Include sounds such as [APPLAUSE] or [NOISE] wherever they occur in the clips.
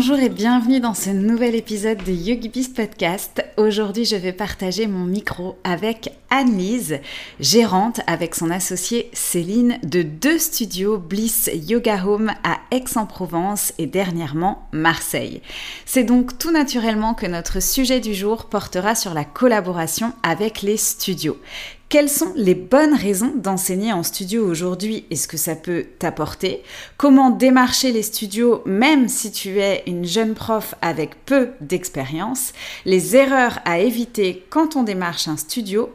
Bonjour et bienvenue dans ce nouvel épisode de YogiBiz Podcast. Aujourd'hui, je vais partager mon micro avec Anne-Lise, gérante avec son associée Céline de deux studios Bliss Yoga Home à Aix-en-Provence et dernièrement Marseille. C'est donc tout naturellement que notre sujet du jour portera sur la collaboration avec les studios. Quelles sont les bonnes raisons d'enseigner en studio aujourd'hui? Et ce que ça peut t'apporter? Comment démarcher les studios même si tu es une jeune prof avec peu d'expérience? Les erreurs à éviter quand on démarche un studio?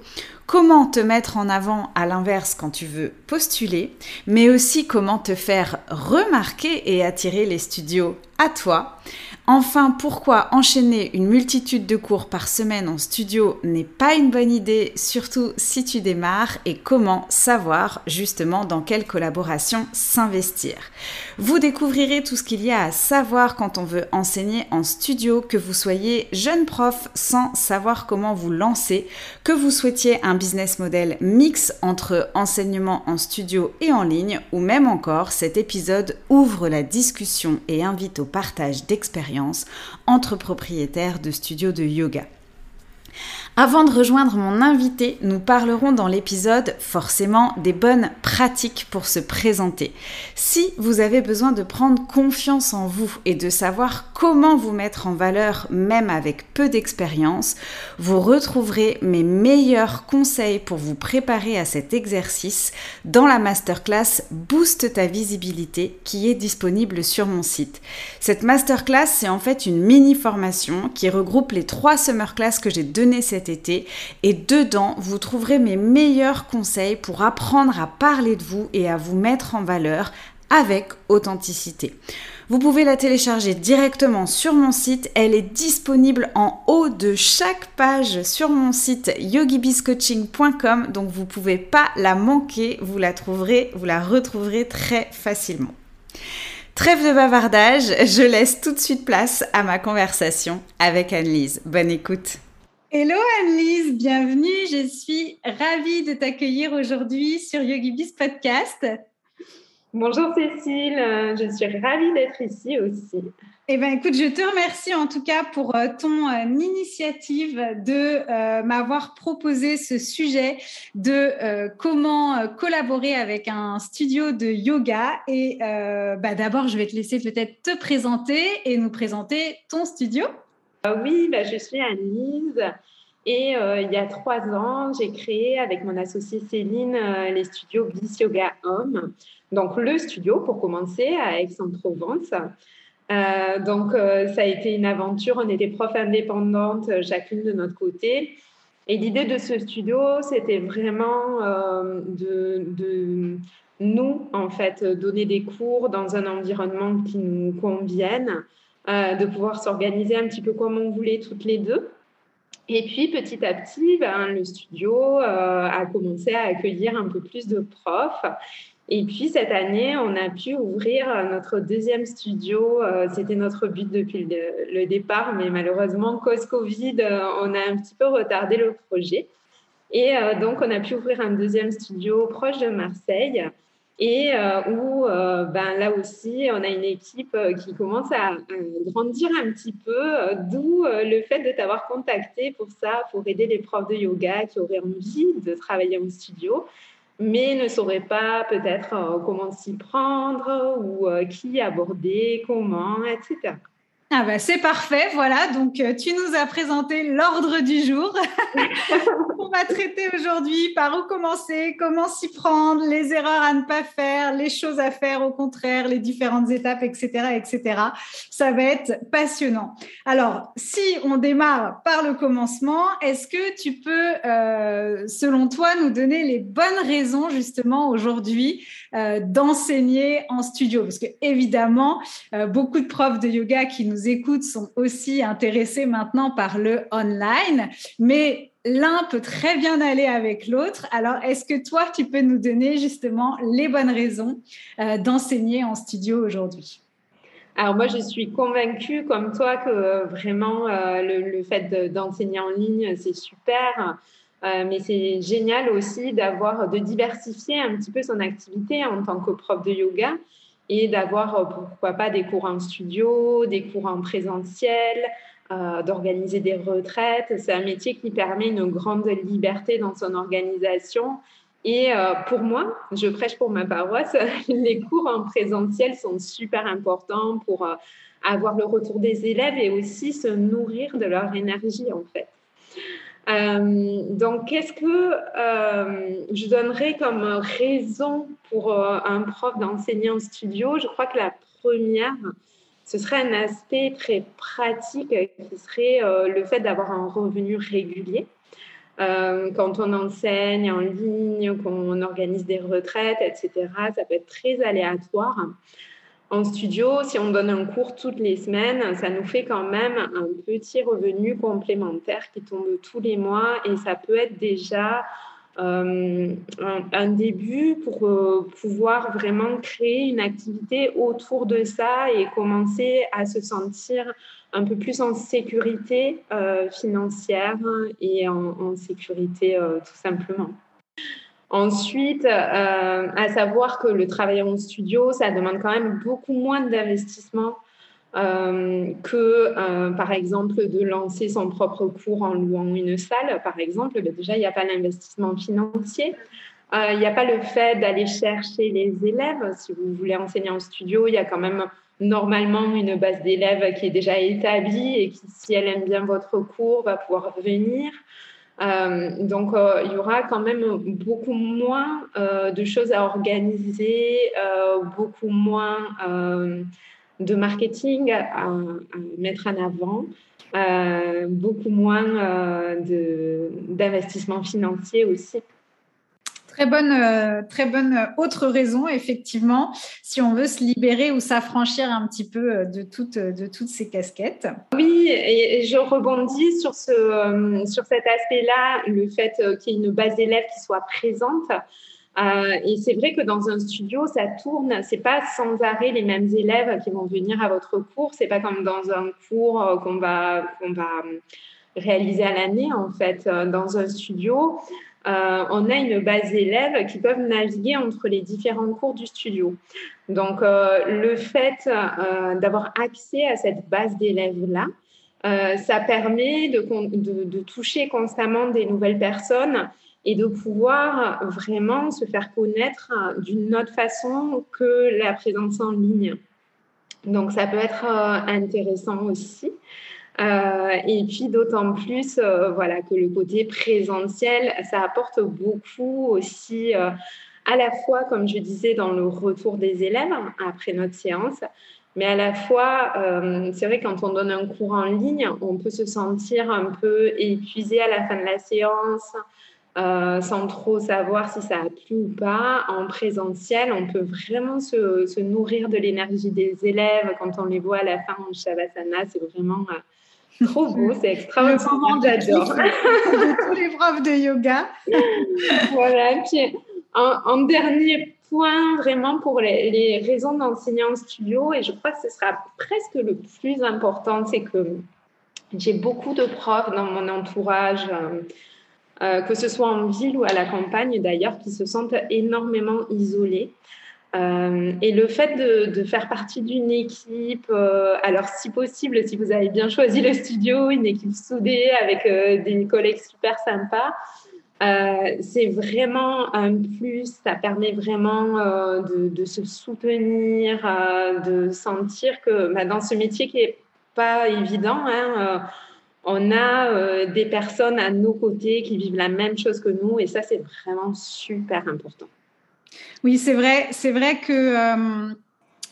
Comment te mettre en avant à l'inverse quand tu veux postuler, mais aussi comment te faire remarquer et attirer les studios à toi? Enfin, pourquoi enchaîner une multitude de cours par semaine en studio n'est pas une bonne idée, surtout si tu démarres, et comment savoir justement dans quelle collaboration s'investir. Vous découvrirez tout ce qu'il y a à savoir quand on veut enseigner en studio, que vous soyez jeune prof sans savoir comment vous lancer, que vous souhaitiez un business model mix entre enseignement en studio et en ligne, ou même encore cet épisode ouvre la discussion et invite au partage d'expériences entre propriétaires de studios de yoga. Avant de rejoindre mon invité, nous parlerons dans l'épisode forcément des bonnes pratiques pour se présenter. Si vous avez besoin de prendre confiance en vous et de savoir comment vous mettre en valeur même avec peu d'expérience, vous retrouverez mes meilleurs conseils pour vous préparer à cet exercice dans la masterclass Boost ta visibilité qui est disponible sur mon site. Cette masterclass, c'est en fait une mini formation qui regroupe les trois summer class que j'ai donné cette été et dedans vous trouverez mes meilleurs conseils pour apprendre à parler de vous et à vous mettre en valeur avec authenticité. Vous pouvez la télécharger directement sur mon site. Elle est disponible en haut de chaque page sur mon site yogibiscoaching.com. Donc vous ne pouvez pas la manquer. Vous la trouverez, vous la retrouverez très facilement. Trêve de bavardage, je laisse tout de suite place à ma conversation avec Anne-Lise. Bonne écoute. Hello Anne-Lise, bienvenue. Je suis ravie de t'accueillir aujourd'hui sur YogiBiz Podcast. Bonjour Cécile, je suis ravie d'être ici aussi. Eh bien, écoute, je te remercie en tout cas pour euh, ton euh, initiative de euh, m'avoir proposé ce sujet de comment collaborer avec un studio de yoga. Et bah, d'abord, je vais te laisser peut-être te présenter et nous présenter ton studio. Euh, oui, bah, je suis Anne-Lise. Et euh, il y a trois ans, j'ai créé avec mon associée Céline euh, les studios Bliss Yoga Home. Donc, le studio, pour commencer, à Aix-en-Provence. donc, ça a été une aventure. On était prof indépendante, chacune de notre côté. Et l'idée de ce studio, c'était vraiment de, de, nous, en fait, donner des cours dans un environnement qui nous convienne, euh, de pouvoir s'organiser un petit peu comme on voulait toutes les deux. Et puis petit à petit, ben, le studio euh, a commencé à accueillir un peu plus de profs. Et puis cette année, on a pu ouvrir notre deuxième studio. Euh, c'était notre but depuis le, départ, mais malheureusement, cause Covid, on a un petit peu retardé le projet. Et donc, on a pu ouvrir un deuxième studio proche de Marseille et euh, où euh, ben, là aussi, on a une équipe euh, qui commence à, grandir un petit peu, d'où le fait de t'avoir contacté pour ça, pour aider les profs de yoga qui auraient envie de travailler en studio, mais ne sauraient pas peut-être comment s'y prendre ou qui aborder, comment, etc. Ah bah c'est parfait, voilà. Donc euh, tu nous as présenté l'ordre du jour. [LAUGHS] On va traiter aujourd'hui par où commencer, comment s'y prendre, les erreurs à ne pas faire, les choses à faire au contraire, les différentes étapes, etc., etc. Ça va être passionnant. Alors si on démarre par le commencement, est-ce que tu peux, euh, selon toi, nous donner les bonnes raisons justement aujourd'hui euh, d'enseigner en studio? Parce que évidemment, beaucoup de profs de yoga qui nous écoutent sont aussi intéressés maintenant par le online, mais l'un peut très bien aller avec l'autre. Alors, est-ce que toi, tu peux nous donner justement les bonnes raisons euh, d'enseigner en studio aujourd'hui? Alors moi, je suis convaincue, comme toi, que euh, vraiment euh, le, fait d'enseigner en ligne, c'est super. mais c'est génial aussi d'avoir, de diversifier un petit peu son activité en tant que prof de yoga et d'avoir, euh, pourquoi pas, des cours en studio, des cours en présentiel, euh, d'organiser des retraites. C'est un métier qui permet une grande liberté dans son organisation. Et euh, pour moi, je prêche pour ma paroisse, [LAUGHS] les cours en présentiel sont super importants pour avoir le retour des élèves et aussi se nourrir de leur énergie en fait. Euh, donc, qu'est-ce que euh, je donnerais comme raison pour euh, un prof d'enseigner en studio? Je crois que la première, ce serait un aspect très pratique qui serait le fait d'avoir un revenu régulier. quand on enseigne en ligne, qu'on organise des retraites, etc., ça peut être très aléatoire. En studio, si on donne un cours toutes les semaines, ça nous fait quand même un petit revenu complémentaire qui tombe tous les mois et ça peut être déjà euh, un, début pour euh, pouvoir vraiment créer une activité autour de ça et commencer à se sentir un peu plus en sécurité euh, financière et en sécurité tout simplement. Ensuite, euh, à savoir que le travail en studio, ça demande quand même beaucoup moins d'investissement euh, que, euh, par exemple, de lancer son propre cours en louant une salle, par exemple. Déjà, il n'y a pas l'investissement financier. Il n'y a pas le fait d'aller chercher les élèves. Si vous voulez enseigner en studio, il y a quand même normalement une base d'élèves qui est déjà établie et qui, si elle aime bien votre cours, va pouvoir venir. Euh, donc, euh, il y aura quand même beaucoup moins euh, de choses à organiser, beaucoup moins de marketing à, mettre en avant, beaucoup moins d'investissement financier aussi. Très bonne, euh, très bonne euh, autre raison, effectivement, si on veut se libérer ou s'affranchir un petit peu euh, de, toutes, de toutes ces casquettes. Oui, et je rebondis sur, ce, sur cet aspect-là, le fait qu'il y ait une base d'élèves qui soit présente. et c'est vrai que dans un studio, ça tourne. C'est pas sans arrêt les mêmes élèves qui vont venir à votre cours. C'est pas comme dans un cours qu'on va, qu'on va réaliser à l'année, en fait. Dans un studio, euh, on a une base d'élèves qui peuvent naviguer entre les différents cours du studio. Donc, euh, le fait euh, d'avoir accès à cette base d'élèves-là, ça permet de, toucher constamment des nouvelles personnes et de pouvoir vraiment se faire connaître d'une autre façon que la présence en ligne. Donc, ça peut être intéressant aussi. Euh, et puis d'autant plus, euh, voilà, que le côté présentiel, ça apporte beaucoup aussi, euh, à la fois, comme je disais, dans le retour des élèves après notre séance, mais à la fois, c'est vrai quand on donne un cours en ligne, on peut se sentir un peu épuisé à la fin de la séance. sans trop savoir si ça a plu ou pas. En présentiel, on peut vraiment se, nourrir de l'énergie des élèves quand on les voit à la fin en Shavasana. C'est vraiment Trop beau, c'est extraordinaire. J'adore. de tous les profs de yoga. [LAUGHS] voilà. Puis, en, dernier point, vraiment pour les, raisons d'enseigner en studio, et je crois que ce sera presque le plus important, c'est que j'ai beaucoup de profs dans mon entourage. Euh, euh, que ce soit en ville ou à la campagne d'ailleurs, qui se sentent énormément isolés. Euh, et le fait de, faire partie d'une équipe, euh, alors si possible, si vous avez bien choisi le studio, une équipe soudée avec euh, des collègues super sympas, c'est vraiment un plus. Ça permet vraiment de, se soutenir, de sentir que bah, dans ce métier qui est pas évident. Hein, on a des personnes à nos côtés qui vivent la même chose que nous et ça, c'est vraiment super important. Oui, c'est vrai, c'est vrai que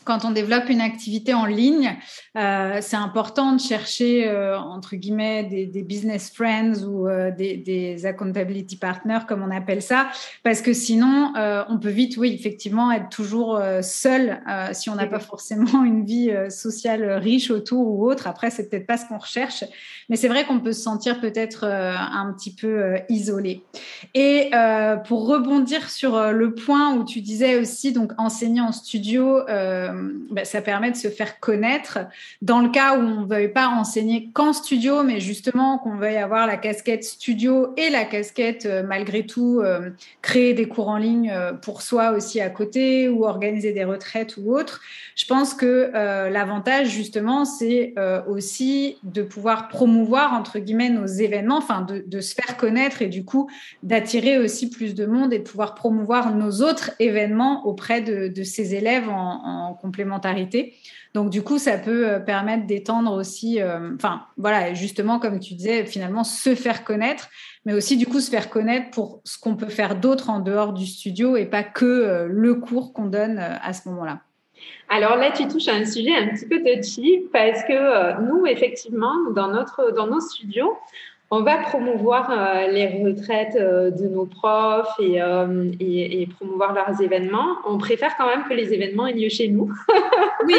quand on développe une activité en ligne, euh, c'est important de chercher, euh, entre guillemets, des, business friends ou euh, des, accountability partners, comme on appelle ça, parce que sinon, on peut vite, oui, effectivement, être toujours seul si on n'a pas forcément [LAUGHS] une vie sociale riche autour ou autre. Après, c'est peut-être pas ce qu'on recherche, mais c'est vrai qu'on peut se sentir peut-être un petit peu isolé. Et pour rebondir sur le point où tu disais aussi, donc, enseigner en studio, bah, ça permet de se faire connaître dans le cas où on ne veuille pas enseigner qu'en studio, mais justement qu'on veuille avoir la casquette studio et la casquette, euh, malgré tout, euh, créer des cours en ligne euh, pour soi aussi à côté ou organiser des retraites ou autre. Je pense que l'avantage, justement, c'est aussi de pouvoir promouvoir, entre guillemets, nos événements, enfin, de, se faire connaître et du coup, d'attirer aussi plus de monde et de pouvoir promouvoir nos autres événements auprès de, ces élèves en, en complémentarité. Donc, du coup, ça peut euh, permettre d'étendre aussi, euh, enfin, voilà, justement, comme tu disais, finalement, se faire connaître, mais aussi, du coup, se faire connaître pour ce qu'on peut faire d'autre en dehors du studio et pas que euh, le cours qu'on donne à ce moment-là. Alors là, tu touches à un sujet un petit peu touchy parce que nous, effectivement, dans, nos studios, on va promouvoir euh, les retraites euh, de nos profs euh, et, et, promouvoir leurs événements. On préfère quand même que les événements aient lieu chez nous. oui.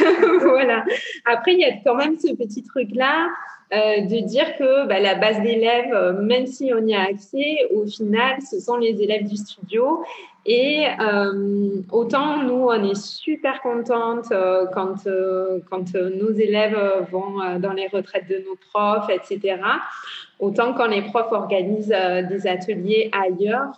[LAUGHS] voilà. Après, il y a quand même ce petit truc-là de dire que bah, la base d'élèves, même si on y a accès, au final, ce sont les élèves du studio et euh, autant nous, on est super contente euh, quand, euh, quand nos élèves vont dans les retraites de nos profs, etc. Autant quand les profs organisent des ateliers ailleurs,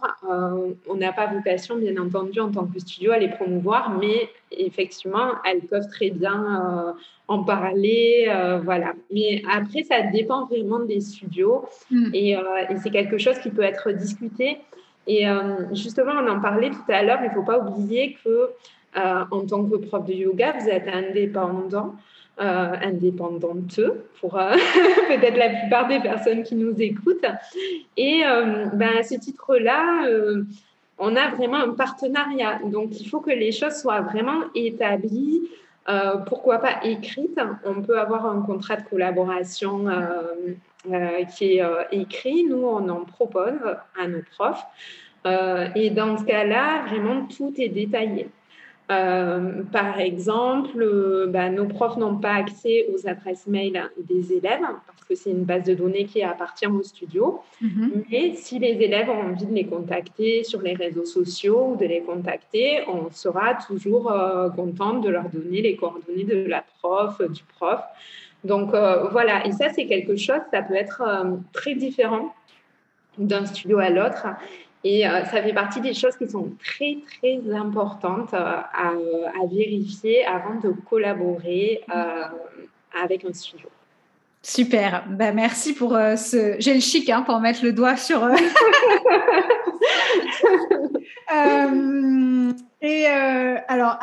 on n'a pas vocation, bien entendu, en tant que studio, à les promouvoir, mais effectivement, elles peuvent très bien en parler, voilà. Mais après, ça dépend vraiment des studios mm. et, et c'est quelque chose qui peut être discuté. Et euh, justement, on en parlait tout à l'heure, il ne faut pas oublier que euh, en tant que prof de yoga, vous êtes indépendant, euh, indépendante pour euh, [LAUGHS] peut-être la plupart des personnes qui nous écoutent. Et ben, à ce titre-là, on a vraiment un partenariat. Donc, il faut que les choses soient vraiment établies. pourquoi pas écrites On peut avoir un contrat de collaboration euh, qui est euh, écrit. Nous, on en propose à nos profs. Euh, et dans ce cas-là, vraiment, tout est détaillé. Par exemple, bah, nos profs n'ont pas accès aux adresses mail des élèves parce que c'est une base de données qui appartient au studio. Mm-hmm. Mais si les élèves ont envie de les contacter sur les réseaux sociaux ou de les contacter, on sera toujours content de leur donner les coordonnées de la prof, du prof. Donc euh, voilà, et ça c'est quelque chose, ça peut être euh, très différent d'un studio à l'autre. Et euh, ça fait partie des choses qui sont très, très importantes à, vérifier avant de collaborer avec un studio. Super, bah, merci pour ce. J'ai le chic hein, pour mettre le doigt sur. [LAUGHS] Et euh, alors,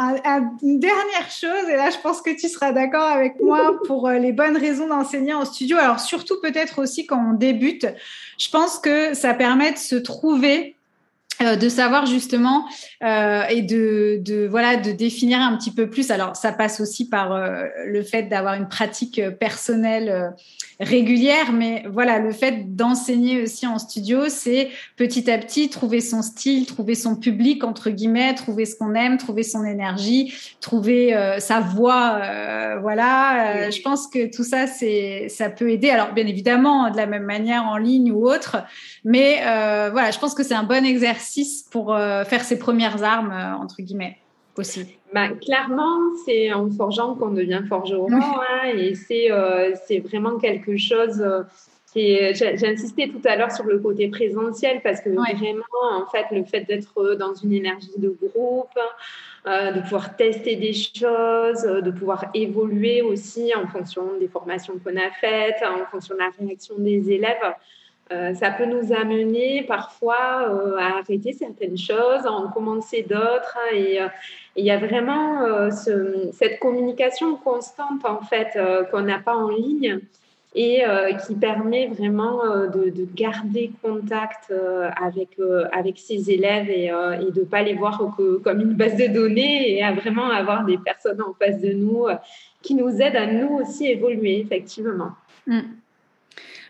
une dernière chose, et là, je pense que tu seras d'accord avec moi pour euh, les bonnes raisons d'enseigner en studio. Alors, surtout peut-être aussi quand on débute, je pense que ça permet de se trouver euh, de savoir justement euh, et de, de, voilà de définir un petit peu plus. Alors ça passe aussi par euh, le fait d'avoir une pratique personnelle régulière, mais voilà le fait d'enseigner aussi en studio, c'est petit à petit trouver son style, trouver son public entre guillemets, trouver ce qu'on aime, trouver son énergie, trouver sa voix. voilà, je pense que tout ça c'est ça peut aider. Alors bien évidemment de la même manière en ligne ou autre, mais voilà, je pense que c'est un bon exercice pour euh, faire ses premières armes, euh, entre guillemets, aussi bah, Clairement, c'est en forgeant qu'on devient forgeron. Hein, et c'est euh, c'est vraiment quelque chose qui J'ai insisté tout à l'heure sur le côté présentiel parce que vraiment, en fait, le fait d'être dans une énergie de groupe, de pouvoir tester des choses, de pouvoir évoluer aussi en fonction des formations qu'on a faites, en fonction de la réaction des élèves, ça peut nous amener parfois à arrêter certaines choses, à en commencer d'autres. Hein, et il y a vraiment cette communication constante, en fait, qu'on n'a pas en ligne et euh, qui permet vraiment euh, de, de, garder contact euh, avec, avec ses élèves et, de ne pas les voir comme une base de données et à vraiment avoir des personnes en face de nous qui nous aident à nous aussi évoluer, effectivement. Mm.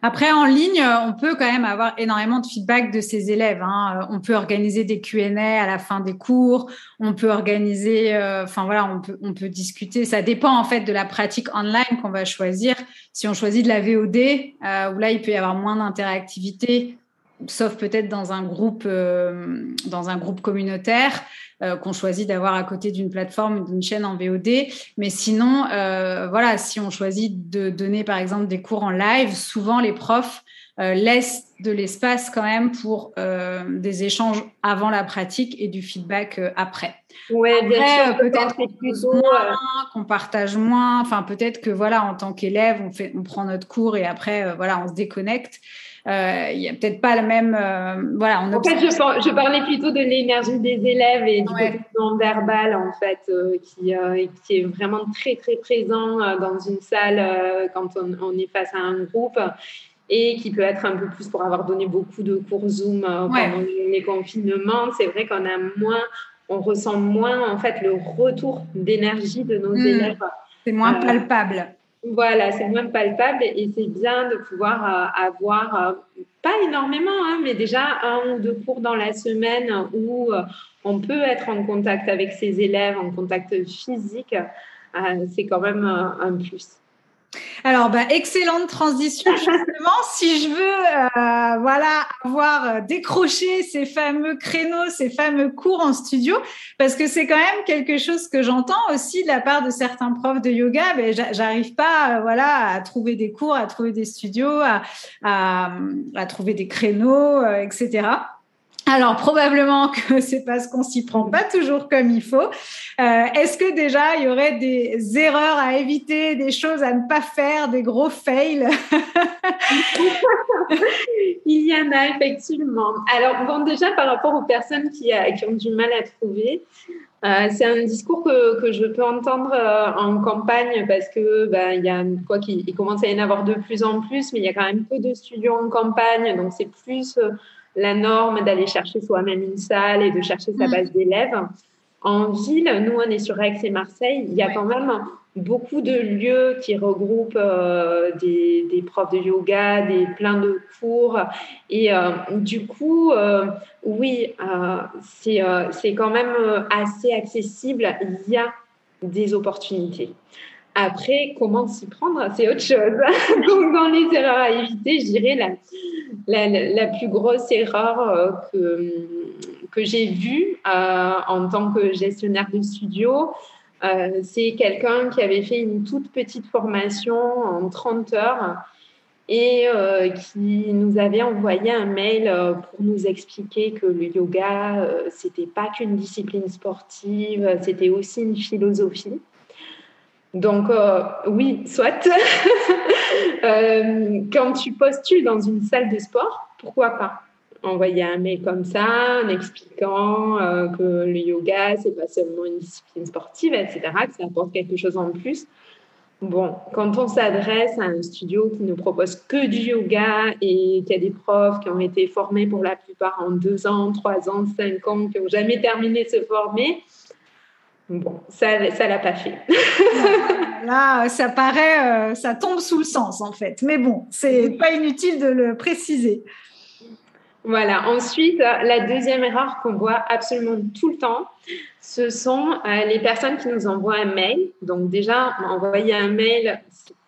Après, en ligne, on peut quand même avoir énormément de feedback de ses élèves. Hein. On peut organiser des Q&A à la fin des cours. On peut organiser, euh, enfin voilà, on peut, discuter. Ça dépend en fait de la pratique online qu'on va choisir. Si on choisit de la VOD, euh, où là, il peut y avoir moins d'interactivité, sauf peut-être euh, dans un groupe communautaire. Euh, qu'on choisit d'avoir à côté d'une plateforme, d'une chaîne en VOD. Mais sinon, euh, voilà, si on choisit de donner par exemple des cours en live, souvent les profs euh, laissent de l'espace quand même pour des échanges avant la pratique et du feedback après. Oui, bien sûr. Peut-être qu'on partage moins. Enfin, peut-être que voilà, en tant qu'élève, on fait, on prend notre cours et après, voilà, on se déconnecte. Euh, il n'y a peut-être pas le même. Euh, voilà, on en fait, je, je, parlais plutôt de l'énergie des élèves et du côté non-verbal, en fait, euh, qui, qui, est vraiment très, très présent dans une salle quand on, est face à un groupe et qui peut être un peu plus pour avoir donné beaucoup de cours Zoom pendant les confinements. C'est vrai qu'on a moins, on ressent moins en fait le retour d'énergie de nos hmm. élèves. C'est moins palpable. Voilà, c'est moins palpable et c'est bien de pouvoir euh, avoir, euh, pas énormément, hein, mais déjà un ou deux cours dans la semaine où euh, on peut être en contact avec ses élèves, en contact physique. c'est quand même un plus. Alors, bah, excellente transition. Justement, [LAUGHS] si je veux, euh, voilà, avoir euh, décroché ces fameux créneaux, ces fameux cours en studio, parce que c'est quand même quelque chose que j'entends aussi de la part de certains profs de yoga. Mais j'arrive pas, euh, voilà, à trouver des cours, à trouver des studios, à, à, à trouver des créneaux, etc. Alors probablement que [LAUGHS] c'est parce qu'on s'y prend pas toujours comme il faut. Euh, est-ce que déjà il y aurait des erreurs à éviter, des choses à ne pas faire, des gros fails? [LAUGHS] Il y en a effectivement. Alors bon déjà par rapport aux personnes qui, euh, qui ont du mal à trouver, euh, c'est un discours que, que, je peux entendre en campagne parce que il y a quoi qu'il commence à y en avoir de plus en plus, mais il y a quand même peu de studios en campagne, donc c'est plus la norme d'aller chercher soi-même une salle et de chercher sa mm. base d'élèves. En ville, nous, on est sur Aix et Marseille, il y a quand même beaucoup de lieux qui regroupent euh, des, des, profs de yoga, des plein de cours. Et euh, du coup, euh, oui, c'est quand même assez accessible. Il y a des opportunités. Après, comment s'y prendre, c'est autre chose. [LAUGHS] Donc, dans les erreurs à éviter, je dirais la, la, plus grosse erreur euh, que, que j'ai vue euh, en tant que gestionnaire de studio, euh, c'est quelqu'un qui avait fait une toute petite formation en 30 heures et qui nous avait envoyé un mail pour nous expliquer que le yoga, c'était pas qu'une discipline sportive, c'était aussi une philosophie. Donc, euh, oui, soit. [LAUGHS] euh, quand tu postules dans une salle de sport, pourquoi pas envoyer un mail comme ça, en expliquant euh, que le yoga, c'est pas seulement une discipline sportive, etc., que ça apporte quelque chose en plus. Bon, quand on s'adresse à un studio qui ne propose que du yoga et qui a des profs qui ont été formés pour la plupart en deux ans, trois ans, cinq ans, qui n'ont jamais terminé de se former, Bon, ça ne l'a pas fait. [LAUGHS] Là, ça paraît, euh, ça tombe sous le sens en fait. Mais bon, c'est pas inutile de le préciser. Voilà. Ensuite, la deuxième erreur qu'on voit absolument tout le temps, ce sont euh, les personnes qui nous envoient un mail. Donc déjà, envoyer un mail,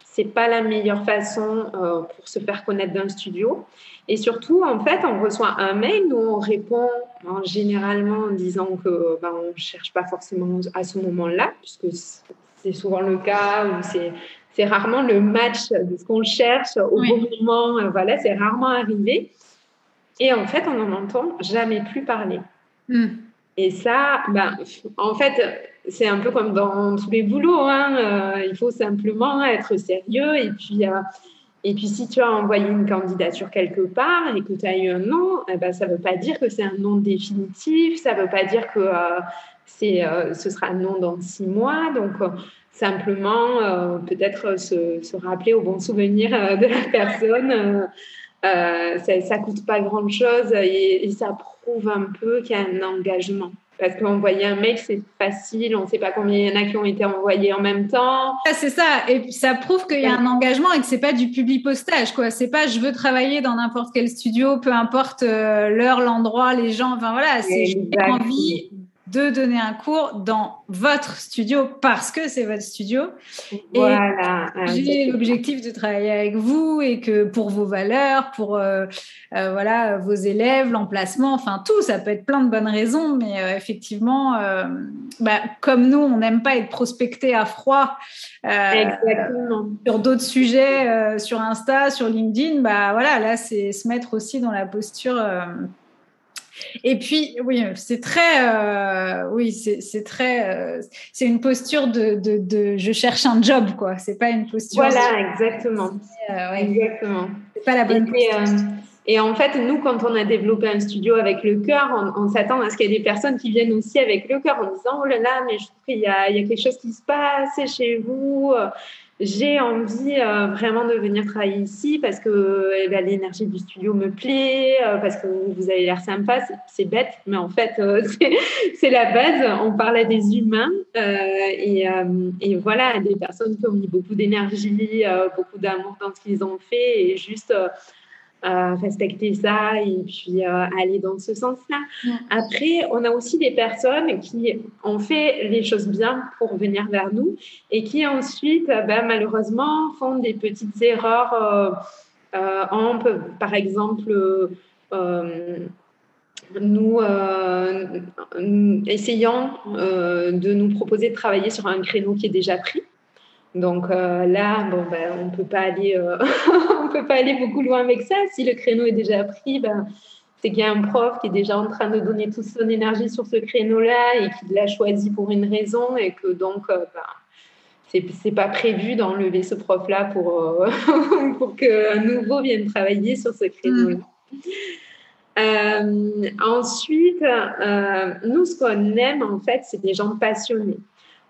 c'est pas la meilleure façon euh, pour se faire connaître d'un studio. Et surtout, en fait, on reçoit un mail, nous on répond en, généralement en disant que ben, on cherche pas forcément à ce moment-là, puisque c'est souvent le cas où c'est c'est rarement le match de ce qu'on cherche au bon moment. Euh, voilà, c'est rarement arrivé. Et en fait, on n'en entend jamais plus parler. Hmm. Et ça, ben, en fait, c'est un peu comme dans tous les boulots. Hein, euh, il faut simplement être sérieux et puis, euh, Et puis, si tu as envoyé une candidature quelque part et que tu as eu un nom, eh ben, ça ne veut pas dire que c'est un nom définitif, ça ne veut pas dire que euh, c'est, euh, ce sera un nom dans six mois. Donc, euh, simplement, peut-être se, se, rappeler au bon souvenir de la personne. ça ne coûte pas grand-chose et, ça prouve un peu qu'il y a un engagement. Parce qu'envoyer un mail, c'est facile, on ne sait pas combien il y en a qui ont été envoyés en même temps. C'est ça, et ça prouve qu'il y a un engagement et que c'est pas du public postage, quoi. C'est pas je veux travailler dans n'importe quel studio, peu importe euh, l'heure, l'endroit, les gens. Enfin voilà, c'est j'ai envie de donner un cours dans votre studio parce que c'est votre studio. Voilà. Et j'ai l'objectif de travailler avec vous et que pour vos valeurs, pour euh, euh, voilà vos élèves, l'emplacement, enfin tout, ça peut être plein de bonnes raisons, mais euh, effectivement, bah, comme nous, on n'aime pas être prospecté à froid sur d'autres sujets, sur Insta, sur LinkedIn, bah voilà, là c'est se mettre aussi dans la posture et puis, oui, c'est très, euh, oui, c'est très, euh, c'est une posture de, de, de, je cherche un job, quoi. C'est pas une posture. Voilà, exactement. Euh, Exactement. C'est pas la bonne posture. Et en fait, nous, quand on a développé un studio avec le cœur, on, s'attend à ce qu'il y ait des personnes qui viennent aussi avec le cœur en disant Oh là là, mais je trouve qu'il y, y a, quelque chose qui se passe chez vous j'ai envie euh, vraiment de venir travailler ici parce que eh ben, l'énergie du studio me plaît, euh, parce que vous avez l'air sympa. C'est bête, mais en fait, euh, [LAUGHS] c'est la base. On parle à des humains et, et, voilà, des personnes qui ont mis beaucoup d'énergie, beaucoup d'amour dans ce qu'ils ont fait et juste respecter ça et puis euh, aller dans ce sens-là. Après, on a aussi des personnes qui ont fait les choses bien pour venir vers nous et qui ensuite, ben, malheureusement, font des petites erreurs euh, euh, en, par exemple, nous essayant de nous proposer de travailler sur un créneau qui est déjà pris. Donc euh, là, bon, ben, on peut pas aller, euh, [LAUGHS] on peut pas aller beaucoup loin avec ça. Si le créneau est déjà pris, ben, c'est qu'il y a un prof qui est déjà en train de donner toute son énergie sur ce créneau-là et qui l'a choisi pour une raison et que donc euh, ben, c'est pas prévu d'enlever ce prof-là pour, euh, [LAUGHS] pour qu'un nouveau vienne travailler sur ce créneau-là. Mm. ensuite, nous, ce qu'on aime, en fait, c'est des gens passionnés.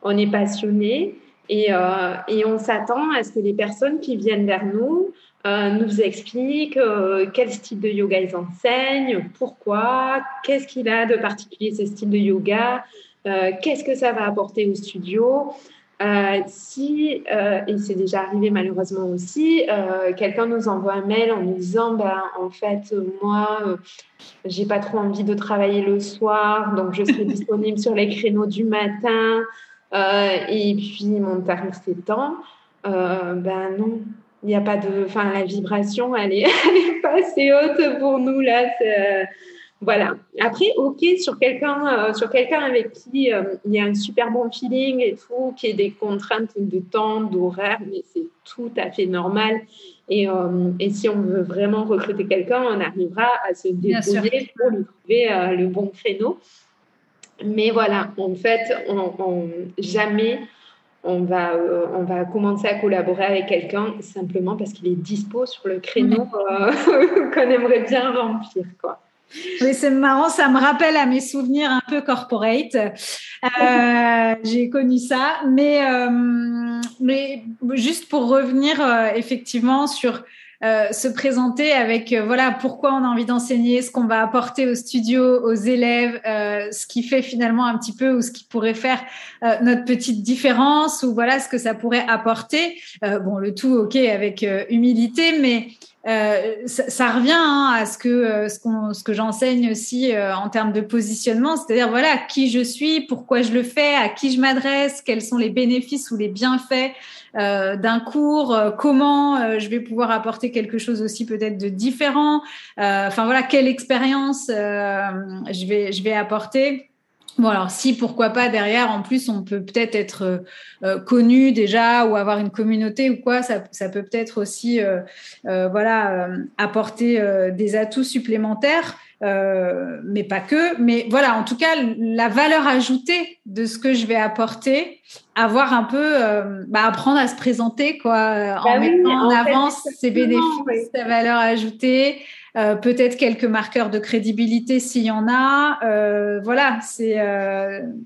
On est passionnés et, euh, et on s'attend à ce que les personnes qui viennent vers nous euh, nous expliquent euh, quel style de yoga ils enseignent, pourquoi, qu'est-ce qu'il a de particulier ce style de yoga, qu'est-ce que ça va apporter au studio. Euh, si, et c'est déjà arrivé malheureusement aussi, quelqu'un nous envoie un mail en nous disant ben, en fait, moi, j'ai pas trop envie de travailler le soir, donc je serai [LAUGHS] disponible sur les créneaux du matin. Euh, et puis mon tarif s'étend, euh, ben non, il n'y a pas de. Enfin, la vibration, elle est, [LAUGHS] pas assez haute pour nous là. Euh, voilà. Après, ok, sur quelqu'un, sur quelqu'un avec qui il y a un super bon feeling et tout, qui ait des contraintes de temps, d'horaire, mais c'est tout à fait normal. Et, et, si on veut vraiment recruter quelqu'un, on arrivera à se débrouiller pour lui trouver le bon créneau. Mais voilà, en fait, on, jamais on va, euh, on va commencer à collaborer avec quelqu'un simplement parce qu'il est dispo sur le créneau euh, [LAUGHS] qu'on aimerait bien remplir. Quoi. Oui, c'est marrant, ça me rappelle à mes souvenirs un peu corporate. Euh, [LAUGHS] j'ai connu ça, mais, mais juste pour revenir effectivement sur euh, se présenter avec euh, voilà pourquoi on a envie d'enseigner, ce qu'on va apporter au studio, aux élèves, euh, ce qui fait finalement un petit peu ou ce qui pourrait faire notre petite différence ou voilà ce que ça pourrait apporter. bon, le tout ok avec humilité, mais ça, ça, revient hein, à ce que ce, qu'on, ce que j'enseigne aussi en termes de positionnement, c'est-à-dire voilà qui je suis, pourquoi je le fais, à qui je m'adresse, quels sont les bénéfices ou les bienfaits euh, d'un cours, euh, comment euh, je vais pouvoir apporter quelque chose aussi peut-être de différent. Enfin voilà, quelle expérience je vais je vais apporter. Bon alors si pourquoi pas derrière en plus on peut peut-être être, connu déjà ou avoir une communauté ou quoi ça, ça peut peut-être aussi voilà apporter des atouts supplémentaires euh, mais pas que. Mais voilà, en tout cas, la valeur ajoutée de ce que je vais apporter, avoir un peu, euh, bah, apprendre à se présenter, quoi, en bah mettant en, avant ses bénéfices, sa valeur ajoutée. Euh, peut-être quelques marqueurs de crédibilité s'il y en a. voilà, c'est,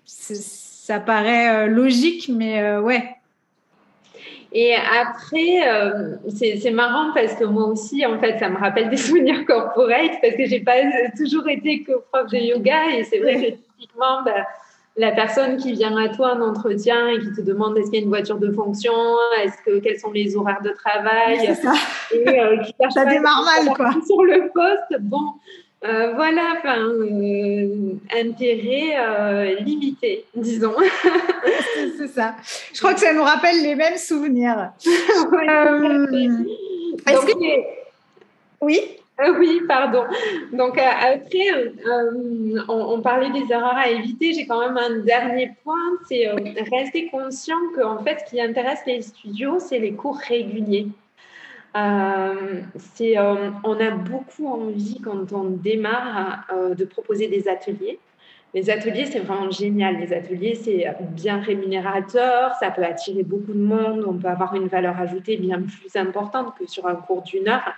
ça paraît logique, mais ouais, et après, euh, c'est marrant parce que moi aussi, en fait, ça me rappelle des [LAUGHS] souvenirs corporate parce que j'ai pas toujours été que prof de yoga et c'est vrai que typiquement, bah, la personne qui vient à toi en entretien et qui te demande est-ce qu'il y a une voiture de fonction, est-ce que quels sont les horaires de travail, ça. et euh, qui ça démarre mal quoi. Sur le poste, bon, euh, voilà, enfin, euh, intérêt limité, disons. c'est ça. Je crois que ça nous rappelle les mêmes souvenirs. [LAUGHS] Est-ce que... Oui oui, pardon. Donc après, on, parlait des erreurs à éviter. J'ai quand même un dernier point, c'est rester conscient qu'en fait, ce qui intéresse les studios, c'est les cours réguliers. Euh, c'est, euh, on a beaucoup envie quand on démarre euh, de proposer des ateliers. Les ateliers, c'est vraiment génial. Les ateliers, c'est bien rémunérateur, ça peut attirer beaucoup de monde, on peut avoir une valeur ajoutée bien plus importante que sur un cours d'une heure.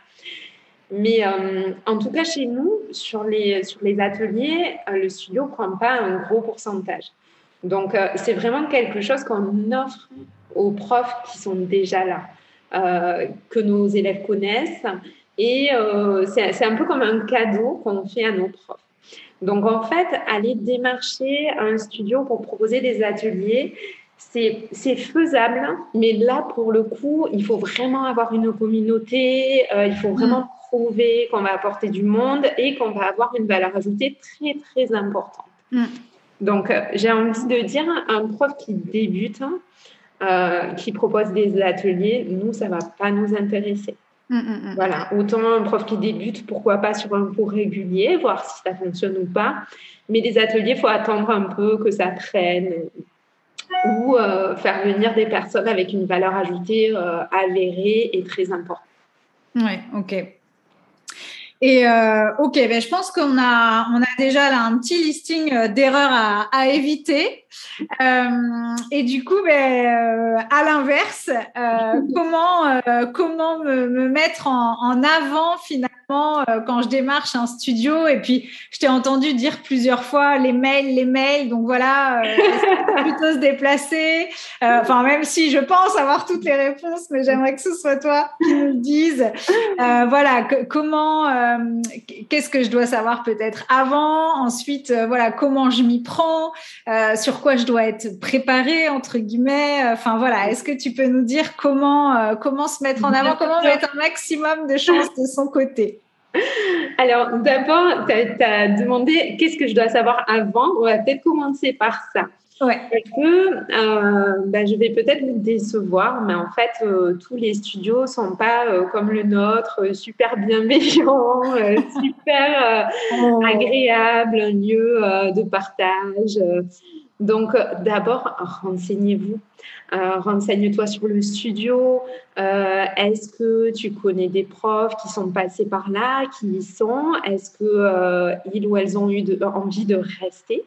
Mais en tout cas, chez nous, sur les, sur les ateliers, le studio ne prend pas un gros pourcentage. Donc, c'est vraiment quelque chose qu'on offre aux profs qui sont déjà là. Euh, que nos élèves connaissent. Et euh, c'est un peu comme un cadeau qu'on fait à nos profs. Donc en fait, aller démarcher un studio pour proposer des ateliers, c'est faisable, mais là, pour le coup, il faut vraiment avoir une communauté, euh, il faut vraiment qu'on va apporter du monde et qu'on va avoir une valeur ajoutée très, très importante. Mm. Donc, j'ai envie de dire, un prof qui débute, euh, qui propose des ateliers, nous, ça va pas nous intéresser. Mm, mm. Voilà, autant un prof qui débute, pourquoi pas sur un cours régulier, voir si ça fonctionne ou pas. Mais des ateliers, il faut attendre un peu que ça prenne ou euh, faire venir des personnes avec une valeur ajoutée euh, avérée et très importante. Oui, ok. Et euh, ok, ben je pense qu'on a on a déjà là un petit listing euh, d'erreurs à, à, éviter. Euh, et du coup, ben, euh, à l'inverse, euh, [LAUGHS] comment comment me, me mettre en, en, avant finalement quand je démarche un studio? Et puis, je t'ai entendu dire plusieurs fois les mails, les mails. Donc voilà, [LAUGHS] plutôt se déplacer? Enfin, même si je pense avoir toutes les réponses, mais j'aimerais que ce soit toi qui me le dise. voilà, comment euh, qu'est-ce que je dois savoir peut-être avant, ensuite euh, voilà comment je m'y prends, sur quoi je dois être préparée entre guillemets. Enfin voilà, est-ce que tu peux nous dire comment comment se mettre en avant, comment mettre un maximum de chances de son côté? Alors, d'abord, tu as, demandé qu'est-ce que je dois savoir avant. On va peut-être commencer par ça. Ouais. Parce que euh, bah, je vais peut-être vous décevoir, mais en fait, euh, tous les studios sont pas euh, comme le nôtre, super bienveillants, super oh. agréables, un lieu de partage. Donc, d'abord, renseignez-vous. Renseigne-toi sur le studio. Est-ce que tu connais des profs qui sont passés par là, qui y sont? Est-ce qu'ils ou elles ont eu envie de rester?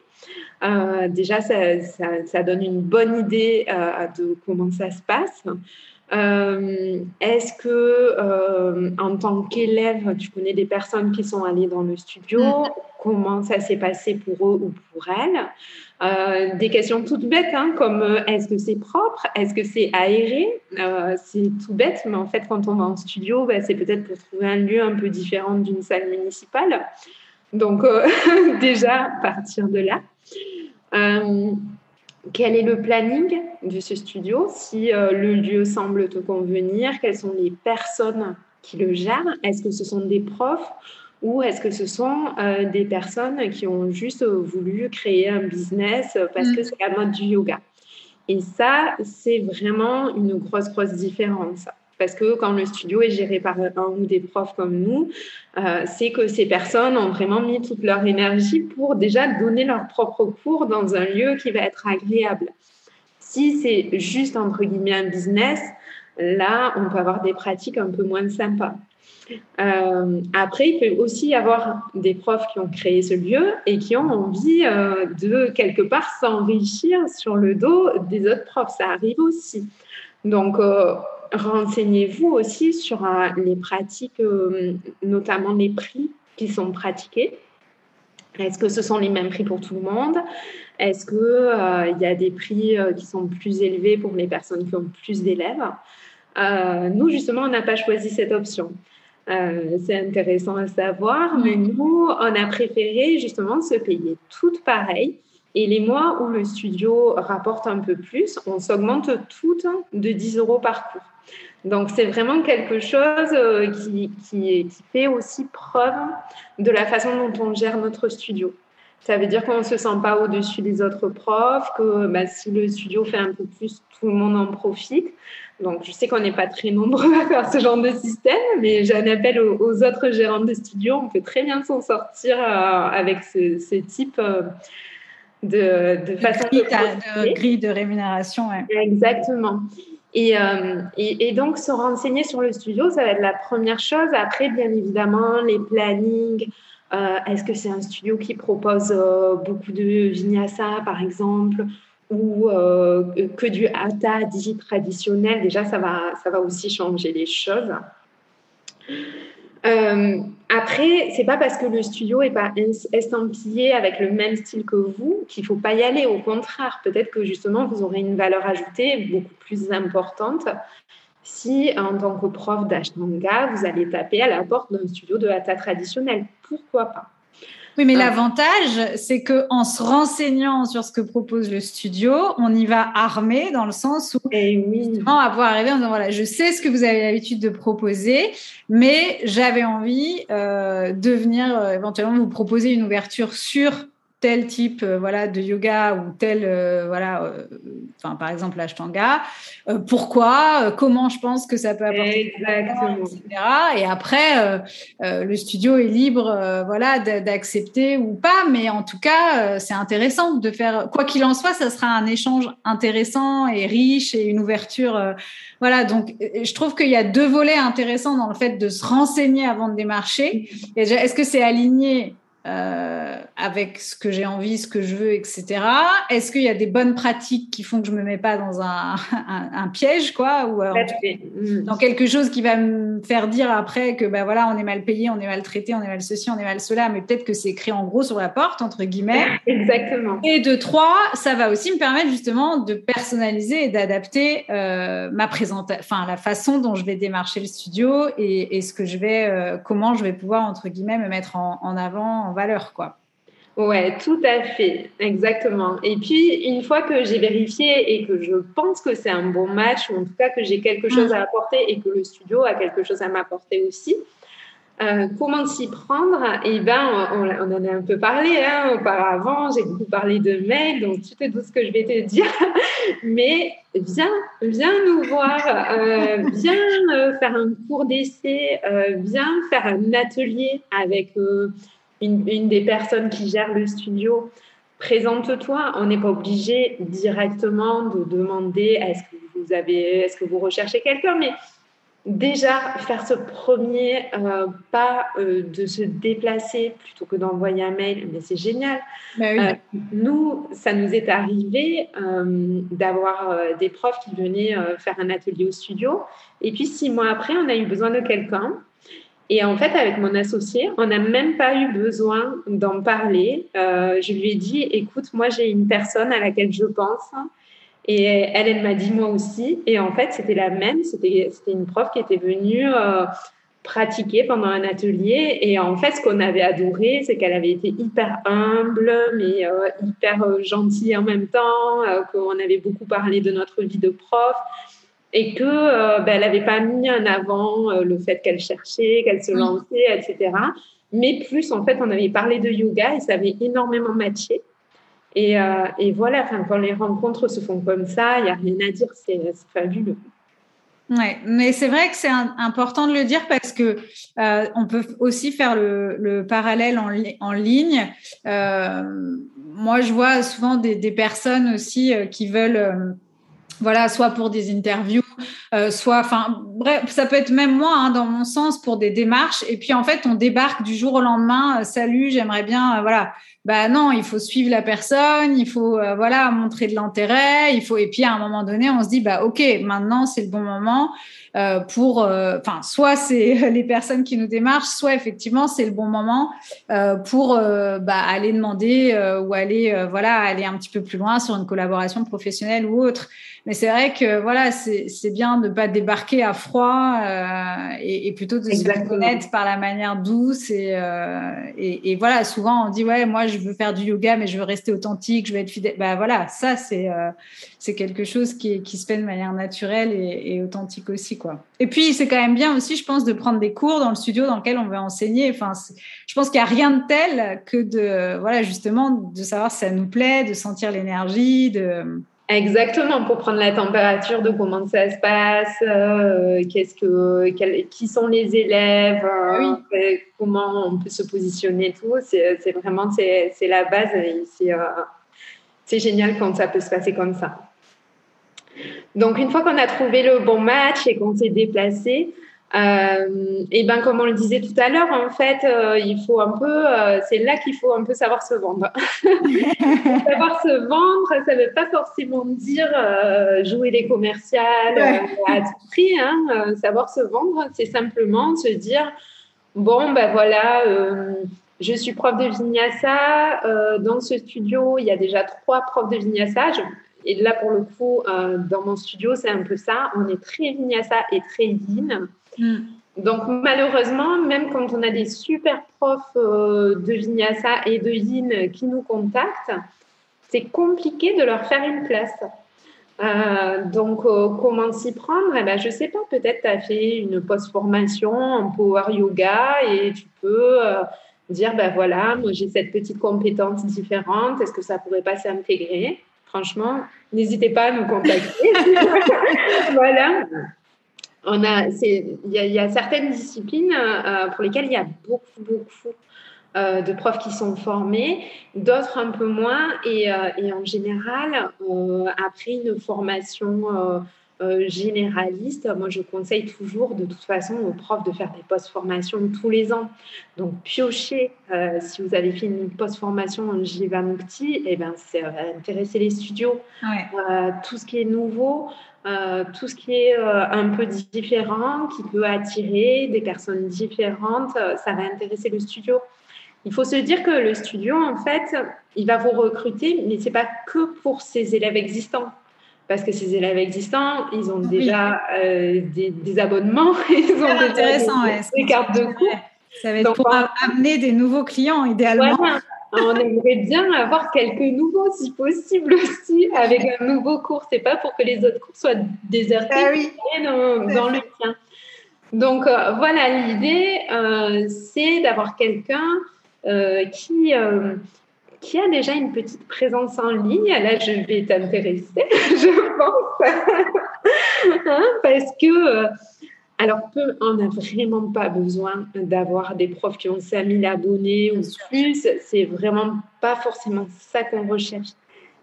Euh, déjà, ça, donne une bonne idée euh, de comment ça se passe. Euh, est-ce que, en tant qu'élève, tu connais des personnes qui sont allées dans le studio? Mm. Comment ça s'est passé pour eux ou pour elles Des questions toutes bêtes, hein, comme est-ce que c'est propre? Est-ce que c'est aéré? C'est tout bête, mais en fait, quand on va en studio, bah, c'est peut-être pour trouver un lieu un peu différent d'une salle municipale. Donc, [LAUGHS] déjà, partir de là. Euh, quel est le planning de ce studio? Si euh, le lieu semble te convenir, quelles sont les personnes qui le gèrent? Est-ce que ce sont des profs ou est-ce que ce sont euh, des personnes qui ont juste voulu créer un business parce que mm. c'est la mode du yoga? Et ça, c'est vraiment une grosse, grosse différence. Parce que quand le studio est géré par un ou des profs comme nous, euh, c'est que ces personnes ont vraiment mis toute leur énergie pour déjà donner leur propre cours dans un lieu qui va être agréable. Si c'est juste entre guillemets un business, là, on peut avoir des pratiques un peu moins sympas. Euh, après, il peut aussi y avoir des profs qui ont créé ce lieu et qui ont envie euh, de quelque part s'enrichir sur le dos des autres profs. Ça arrive aussi. Donc, euh, renseignez-vous aussi sur les pratiques, notamment les prix qui sont pratiqués. Est-ce que ce sont les mêmes prix pour tout le monde? Est-ce qu'il y a des prix qui sont plus élevés pour les personnes qui ont plus d'élèves? Nous, justement, on n'a pas choisi cette option. Euh, c'est intéressant à savoir, mais nous, on a préféré justement se payer toutes pareilles. Et les mois où le studio rapporte un peu plus, on s'augmente toutes de 10 euros par cours. Donc, c'est vraiment quelque chose euh, qui, qui, qui, fait aussi preuve de la façon dont on gère notre studio. Ça veut dire qu'on ne se sent pas au-dessus des autres profs, que bah, si le studio fait un peu plus, tout le monde en profite. Donc, je sais qu'on n'est pas très nombreux à faire ce genre de système, mais j'ai un appel aux, autres gérants de studio. On peut très bien s'en sortir euh, avec ce, type euh, de, de, façon grille de, de, grille de rémunération. Exactement. Et, euh, et, et, donc, se renseigner sur le studio, ça va être la première chose. Après, bien évidemment, les plannings, euh, est-ce que c'est un studio qui propose euh, beaucoup de vinyasa, par exemple, ou euh, que du hatha dit traditionnel? Déjà, ça va, ça va aussi changer les choses. après, c'est pas parce que le studio est pas estampillé avec le même style que vous qu'il faut pas y aller. Au contraire, peut-être que justement vous aurez une valeur ajoutée beaucoup plus importante si, en tant que prof d'Ashtanga, vous allez taper à la porte d'un studio de hatha traditionnel. Pourquoi pas? Oui, mais ah. l'avantage, c'est que en se renseignant sur ce que propose le studio, on y va armé dans le sens où Et eh oui. justement avoir arrivé en disant voilà, je sais ce que vous avez l'habitude de proposer, mais j'avais envie euh, de venir euh, éventuellement vous proposer une ouverture sur tel type euh, voilà de yoga ou tel euh, voilà euh, enfin par exemple l'ashtanga pourquoi comment je pense que ça peut apporter Exactement. etc et après le studio est libre voilà d'accepter ou pas mais en tout cas c'est intéressant de faire quoi qu'il en soit ça sera un échange intéressant et riche et une ouverture voilà. Donc je trouve qu'il y a deux volets intéressants dans le fait de se renseigner avant de démarcher. Est-ce que c'est aligné euh, avec ce que j'ai envie, ce que je veux, etc. Est-ce qu'il y a des bonnes pratiques qui font que je me mets pas dans un, [LAUGHS] un, piège, quoi, ou euh, dans quelque chose qui va me faire dire après que ben voilà, on est mal payé, on est mal traité, on est mal ceci, on est mal cela, mais peut-être que c'est écrit en gros sur la porte entre guillemets. [LAUGHS] Exactement. Et de trois, ça va aussi me permettre justement de personnaliser et d'adapter euh, ma présentation, enfin la façon dont je vais démarcher le studio et, et ce que je vais, euh, comment je vais pouvoir entre guillemets me mettre en, en avant valeur, quoi. Ouais, tout à fait, exactement. Et puis, une fois que j'ai vérifié et que je pense que c'est un bon match, ou en tout cas que j'ai quelque chose mm. à apporter et que le studio a quelque chose à m'apporter aussi, euh, comment s'y prendre? Eh ben, on, en a un peu parlé hein, auparavant. J'ai beaucoup parlé de mails, donc tu te doutes ce que je vais te dire. [LAUGHS] Mais viens, viens nous voir, euh, viens euh, faire un cours d'essai, viens faire un atelier avec une, des personnes qui gère le studio, présente-toi. On n'est pas obligé directement de demander est-ce que vous avez, est-ce que vous recherchez quelqu'un, mais déjà faire ce premier euh, pas euh, de se déplacer plutôt que d'envoyer un mail, mais c'est génial. Bah euh, nous, ça nous est arrivé d'avoir des profs qui venaient faire un atelier au studio, et puis six mois après, on a eu besoin de quelqu'un. Et en fait, avec mon associé, on n'a même pas eu besoin d'en parler. Euh, je lui ai dit, écoute, moi j'ai une personne à laquelle je pense. Et elle, elle m'a dit moi aussi. Et en fait, c'était la même. C'était une prof qui était venue euh, pratiquer pendant un atelier. Et en fait, ce qu'on avait adoré, c'est qu'elle avait été hyper humble, mais euh, hyper gentille en même temps, qu'on avait beaucoup parlé de notre vie de prof et que euh, ben, elle n'avait pas mis en avant euh, le fait qu'elle cherchait, qu'elle se lançait, etc. Mais plus, en fait, on avait parlé de yoga et ça avait énormément matché. Et, euh, et voilà, quand les rencontres se font comme ça, il n'y a rien à dire, c'est fabuleux. Ouais, mais c'est vrai que c'est important de le dire parce que euh, on peut aussi faire le, le parallèle en, en ligne. Euh, moi, je vois souvent des, des personnes aussi qui veulent voilà, soit pour des interviews, euh, soit, enfin, bref, ça peut être même moi, hein, dans mon sens, pour des démarches. Et puis, en fait, on débarque du jour au lendemain. Euh, Salut, j'aimerais bien, euh, voilà. Bah non, il faut suivre la personne, il faut, voilà, montrer de l'intérêt, il faut. Et puis, à un moment donné, on se dit, bah ok, maintenant c'est le bon moment. Pour, enfin, soit c'est [LAUGHS] les personnes qui nous démarchent, soit effectivement c'est le bon moment pour bah, aller demander ou aller, voilà, aller un petit peu plus loin sur une collaboration professionnelle ou autre. Mais c'est vrai que voilà, c'est bien de pas débarquer à froid et, et, plutôt de se connaître par la manière douce et, et, et, voilà. Souvent on dit ouais, moi je veux faire du yoga, mais je veux rester authentique, je veux être fidèle. Bah voilà, ça c'est c'est quelque chose qui, qui se fait de manière naturelle et, authentique aussi. Et puis, c'est quand même bien aussi, je pense, de prendre des cours dans le studio dans lequel on va enseigner. Enfin, je pense qu'il n'y a rien de tel que de, voilà, justement, de savoir si ça nous plaît, de sentir l'énergie, de... Exactement, pour prendre la température de comment ça se passe, euh, qu'est-ce que, qui sont les élèves, euh, comment on peut se positionner, tout. C'est vraiment c'est la base. Euh, c'est génial quand ça peut se passer comme ça. Donc, une fois qu'on a trouvé le bon match et qu'on s'est déplacé, euh, et ben comme on le disait tout à l'heure, en fait, euh, il faut un peu, euh, c'est là qu'il faut un peu savoir se vendre. [LAUGHS] savoir se vendre, ça ne veut pas forcément dire jouer les commerciales à tout prix. Hein. savoir se vendre, c'est simplement se dire bon ben voilà, je suis prof de vinyasa. dans ce studio, il y a déjà trois profs de vinyasa. Et là, pour le coup, dans mon studio, c'est un peu ça. On est très vinyasa et très yin. Hmm. Donc, malheureusement, même quand on a des super profs euh, de vinyasa et de yin qui nous contactent, c'est compliqué de leur faire une place. Euh, donc, comment s'y prendre? Eh ben, Je ne sais pas, peut-être tu as fait une post-formation en power yoga et tu peux dire, ben voilà, moi j'ai cette petite compétence différente, est-ce que ça pourrait pas s'intégrer? Franchement, n'hésitez pas à nous contacter. [LAUGHS] voilà. On a, il y, a certaines disciplines euh, pour lesquelles il y a beaucoup, beaucoup euh, de profs qui sont formés, d'autres un peu moins. Et, euh, et en général, après une formation généraliste, moi je conseille toujours de toute façon aux profs de faire des post-formations tous les ans. Donc piochez, euh, si vous avez fait une post-formation en Jivamukti, et eh ben, c'est euh, intéresser les studios. tout ce qui est nouveau, tout ce qui est un peu différent, qui peut attirer des personnes différentes, ça va intéresser le studio. Il faut se dire que le studio, en fait, il va vous recruter, mais c'est pas que pour ses élèves existants parce que ces élèves existants, ils ont déjà euh, des, abonnements, [LAUGHS] ils ont des, cartes de cours. Ça va être pour amener des nouveaux clients, idéalement. On aimerait bien avoir quelques nouveaux, si possible aussi, avec un nouveau cours. C'est pas pour que les autres cours soient désertés ah dans, le tien. Donc euh, voilà, l'idée, euh, c'est d'avoir quelqu'un qui qui a déjà une petite présence en ligne, là je vais t'intéresser, [LAUGHS] je pense, [LAUGHS] hein, parce que, alors on n'a vraiment pas besoin d'avoir des profs qui ont 5000 abonnés ou plus, c'est vraiment pas forcément ça qu'on recherche.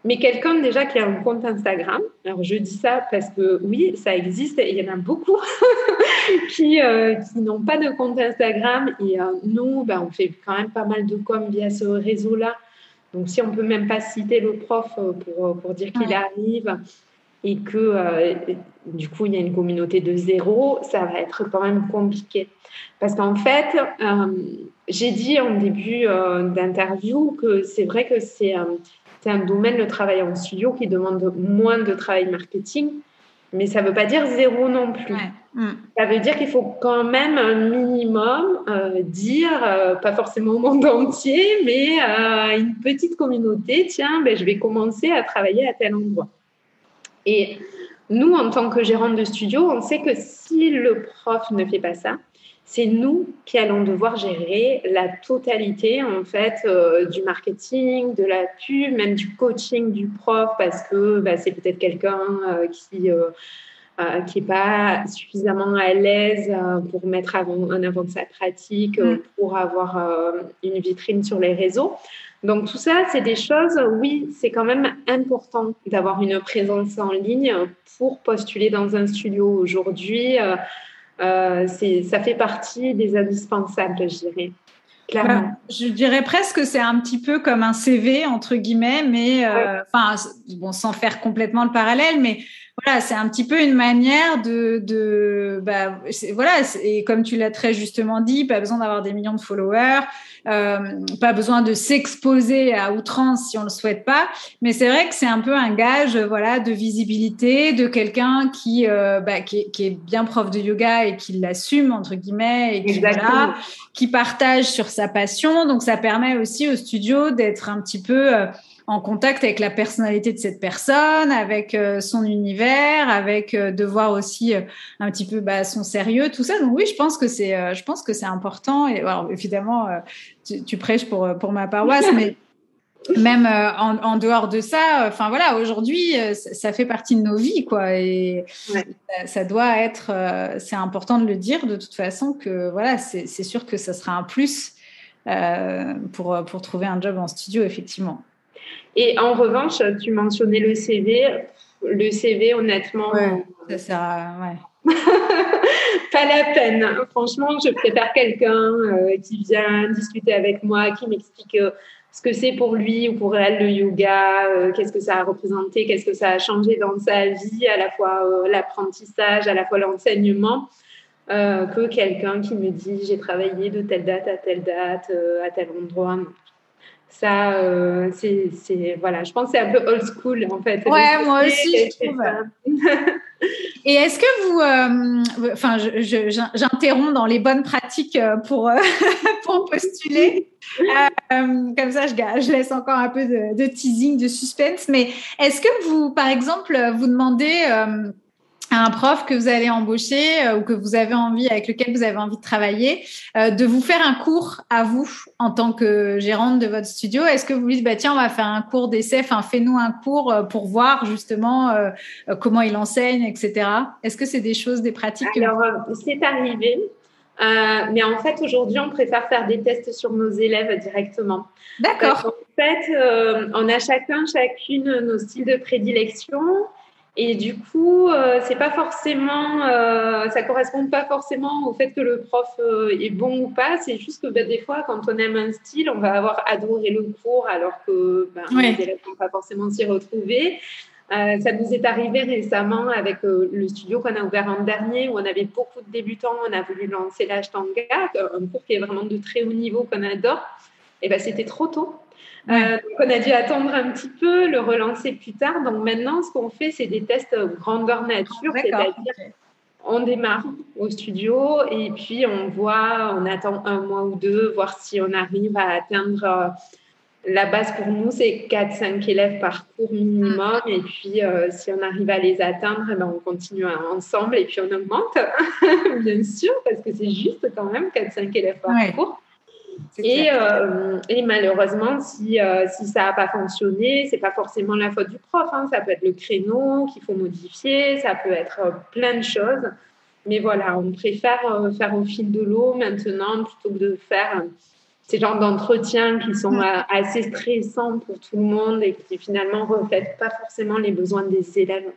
Mais quelqu'un déjà qui a un compte Instagram, alors je dis ça parce que oui, ça existe et il y en a beaucoup [LAUGHS] qui, euh, qui n'ont pas de compte Instagram et euh, nous, ben, on fait quand même pas mal de com via ce réseau-là. Donc, si on peut même pas citer le prof pour, euh, pour dire qu'il arrive et que euh, du coup il y a une communauté de zéro, ça va être quand même compliqué. Parce qu'en fait, j'ai dit en début d'interview que c'est vrai que c'est un domaine, le travail en studio, qui demande moins de travail marketing, mais ça ne veut pas dire zéro non plus. Mm. Ça veut dire qu'il faut quand même un minimum euh, dire, euh, pas forcément au monde entier, mais à une petite communauté, tiens, ben, je vais commencer à travailler à tel endroit. Et nous, en tant que gérante de studio, on sait que si le prof ne fait pas ça, c'est nous qui allons devoir gérer la totalité en fait euh, du marketing, de la pub, même du coaching du prof parce que bah, c'est peut-être quelqu'un euh, qui euh, qui n'est pas suffisamment à l'aise pour mettre en avant de sa pratique, mm. pour avoir une vitrine sur les réseaux. Donc tout ça, c'est des choses, oui, c'est quand même important d'avoir une présence en ligne pour postuler dans un studio aujourd'hui. Euh, euh, ça fait partie des indispensables, je dirais. Clairement. Bah, je dirais presque que c'est un petit peu comme un CV entre guillemets, mais euh, enfin bon, sans faire complètement le parallèle, mais voilà, c'est un petit peu une manière de, de bah, voilà, et comme tu l'as très justement dit, pas besoin d'avoir des millions de followers, euh, pas besoin de s'exposer à outrance si on le souhaite pas, mais c'est vrai que c'est un peu un gage, voilà, de visibilité, de quelqu'un qui, euh, bah, qui, est, qui, est bien prof de yoga et qui l'assume entre guillemets et qui, voilà, qui partage sur sa passion. Donc ça permet aussi au studio d'être un petit peu euh, en contact avec la personnalité de cette personne, avec euh, son univers, avec euh, de voir aussi euh, un petit peu bah, son sérieux, tout ça. Donc oui, je pense que c'est, je pense que c'est important. Et alors, évidemment, tu, prêches pour pour ma paroisse, mais [LAUGHS] même en, dehors de ça, enfin voilà, aujourd'hui, ça, fait partie de nos vies, quoi. Et ça, doit être, c'est important de le dire de toute façon que voilà, c'est sûr que ça sera un plus pour pour trouver un job en studio, effectivement. Et en revanche, tu mentionnais le CV. Le CV, honnêtement. ça sert à. Ouais. [LAUGHS] pas la peine. Franchement, je préfère quelqu'un euh, qui vient discuter avec moi, qui m'explique euh, ce que c'est pour lui ou pour elle le yoga, euh, qu'est-ce que ça a représenté, qu'est-ce que ça a changé dans sa vie, à la fois l'apprentissage, à la fois l'enseignement, que quelqu'un qui me dit j'ai travaillé de telle date à telle date, à tel endroit. Ça, euh, c'est, voilà, je pense que c'est un peu old school en fait. Ouais, moi aussi, je trouve. [LAUGHS] Et est-ce que vous, euh, enfin, j'interromps dans les bonnes pratiques euh, pour, [LAUGHS] pour postuler. comme ça, je, je, laisse encore un peu de, de teasing, de suspense. Mais est-ce que vous, par exemple, vous demandez un prof que vous allez embaucher euh, ou que vous avez envie, avec lequel vous avez envie de travailler, euh, de vous faire un cours à vous en tant que gérante de votre studio. Est-ce que vous dites, bah, tiens, on va faire un cours d'essai, enfin, fais-nous un cours euh, pour voir justement comment il enseigne, etc. Est-ce que c'est des choses, des pratiques Alors, c'est arrivé. mais en fait, aujourd'hui, on préfère faire des tests sur nos élèves directement. D'accord. En fait, on a chacun, chacune nos styles de prédilection. Et du coup, euh, c'est pas forcément, euh, ça correspond pas forcément au fait que le prof euh, est bon ou pas. C'est juste que ben, des fois, quand on aime un style, on va avoir adoré le cours alors que ben, les élèves vont pas forcément s'y retrouver. ça nous est arrivé récemment avec le studio qu'on a ouvert en dernier où on avait beaucoup de débutants. On a voulu lancer l'Ashtanga, un cours qui est vraiment de très haut niveau qu'on adore. Et ben, c'était trop tôt. Euh, donc on a dû attendre un petit peu, le relancer plus tard. Donc maintenant, ce qu'on fait, c'est des tests grandeur nature, c'est-à-dire on démarre au studio et puis on voit, on attend un mois ou deux, voir si on arrive à atteindre. Euh, la base pour nous, c'est 4-5 élèves par cours minimum. Et puis, euh, si on arrive à les atteindre, eh ben, on continue ensemble et puis on augmente, [LAUGHS] bien sûr, parce que c'est juste quand même 4-5 élèves par cours. Et, euh, et, malheureusement, si, euh, si ça n'a pas fonctionné, c'est pas forcément la faute du prof. Hein. Ça peut être le créneau qu'il faut modifier, ça peut être euh, plein de choses. Mais voilà, on préfère faire au fil de l'eau maintenant plutôt que de faire ces genres d'entretiens qui sont assez stressants pour tout le monde et qui finalement ne reflètent pas forcément les besoins des élèves.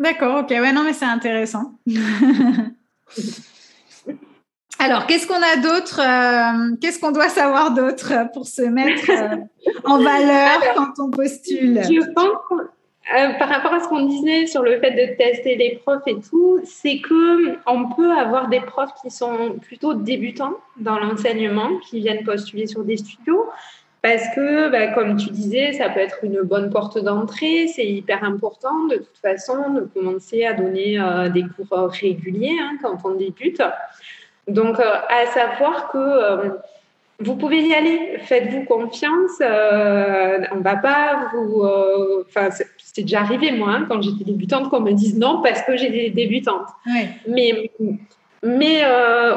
D'accord, ok. Ouais, non, mais c'est intéressant. [LAUGHS] Alors, qu'est-ce qu'on a d'autre euh, Qu'est-ce qu'on doit savoir d'autre pour se mettre euh, en valeur quand on postule? Je pense, euh, par rapport à ce qu'on disait sur le fait de tester les profs et tout, c'est que on peut avoir des profs qui sont plutôt débutants dans l'enseignement, qui viennent postuler sur des studios, parce que, bah, comme tu disais, ça peut être une bonne porte d'entrée. C'est hyper important de toute façon de commencer à donner des cours réguliers hein, quand on débute. Donc, euh, à savoir que euh, vous pouvez y aller, faites-vous confiance. Euh, on va pas vous. Enfin, c'est déjà arrivé moi hein, quand j'étais débutante qu'on me dise non parce que j'ai des débutantes. Mais mais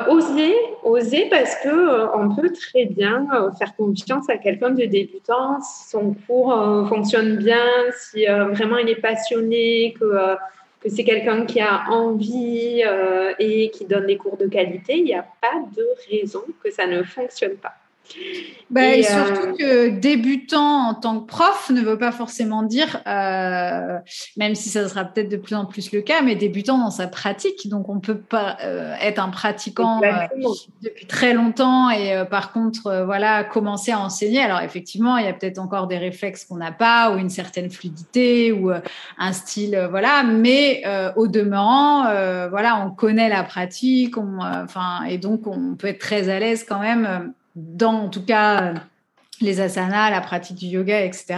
oser, oser parce que on peut très bien faire confiance à quelqu'un de débutant si son cours fonctionne bien, si vraiment il est passionné, que que c'est quelqu'un qui a envie euh, et qui donne des cours de qualité, il n'y a pas de raison que ça ne fonctionne pas. Bah, et, surtout que débutant en tant que prof ne veut pas forcément dire, euh, même si ça sera peut-être de plus en plus le cas, mais débutant dans sa pratique. Donc on peut pas euh, être un pratiquant euh, depuis très longtemps et par contre voilà commencer à enseigner. Alors effectivement, il y a peut-être encore des réflexes qu'on n'a pas ou une certaine fluidité ou un style voilà, mais au demeurant voilà, on connaît la pratique, enfin et donc on peut être très à l'aise quand même dans en tout cas les asanas, la pratique du yoga, etc.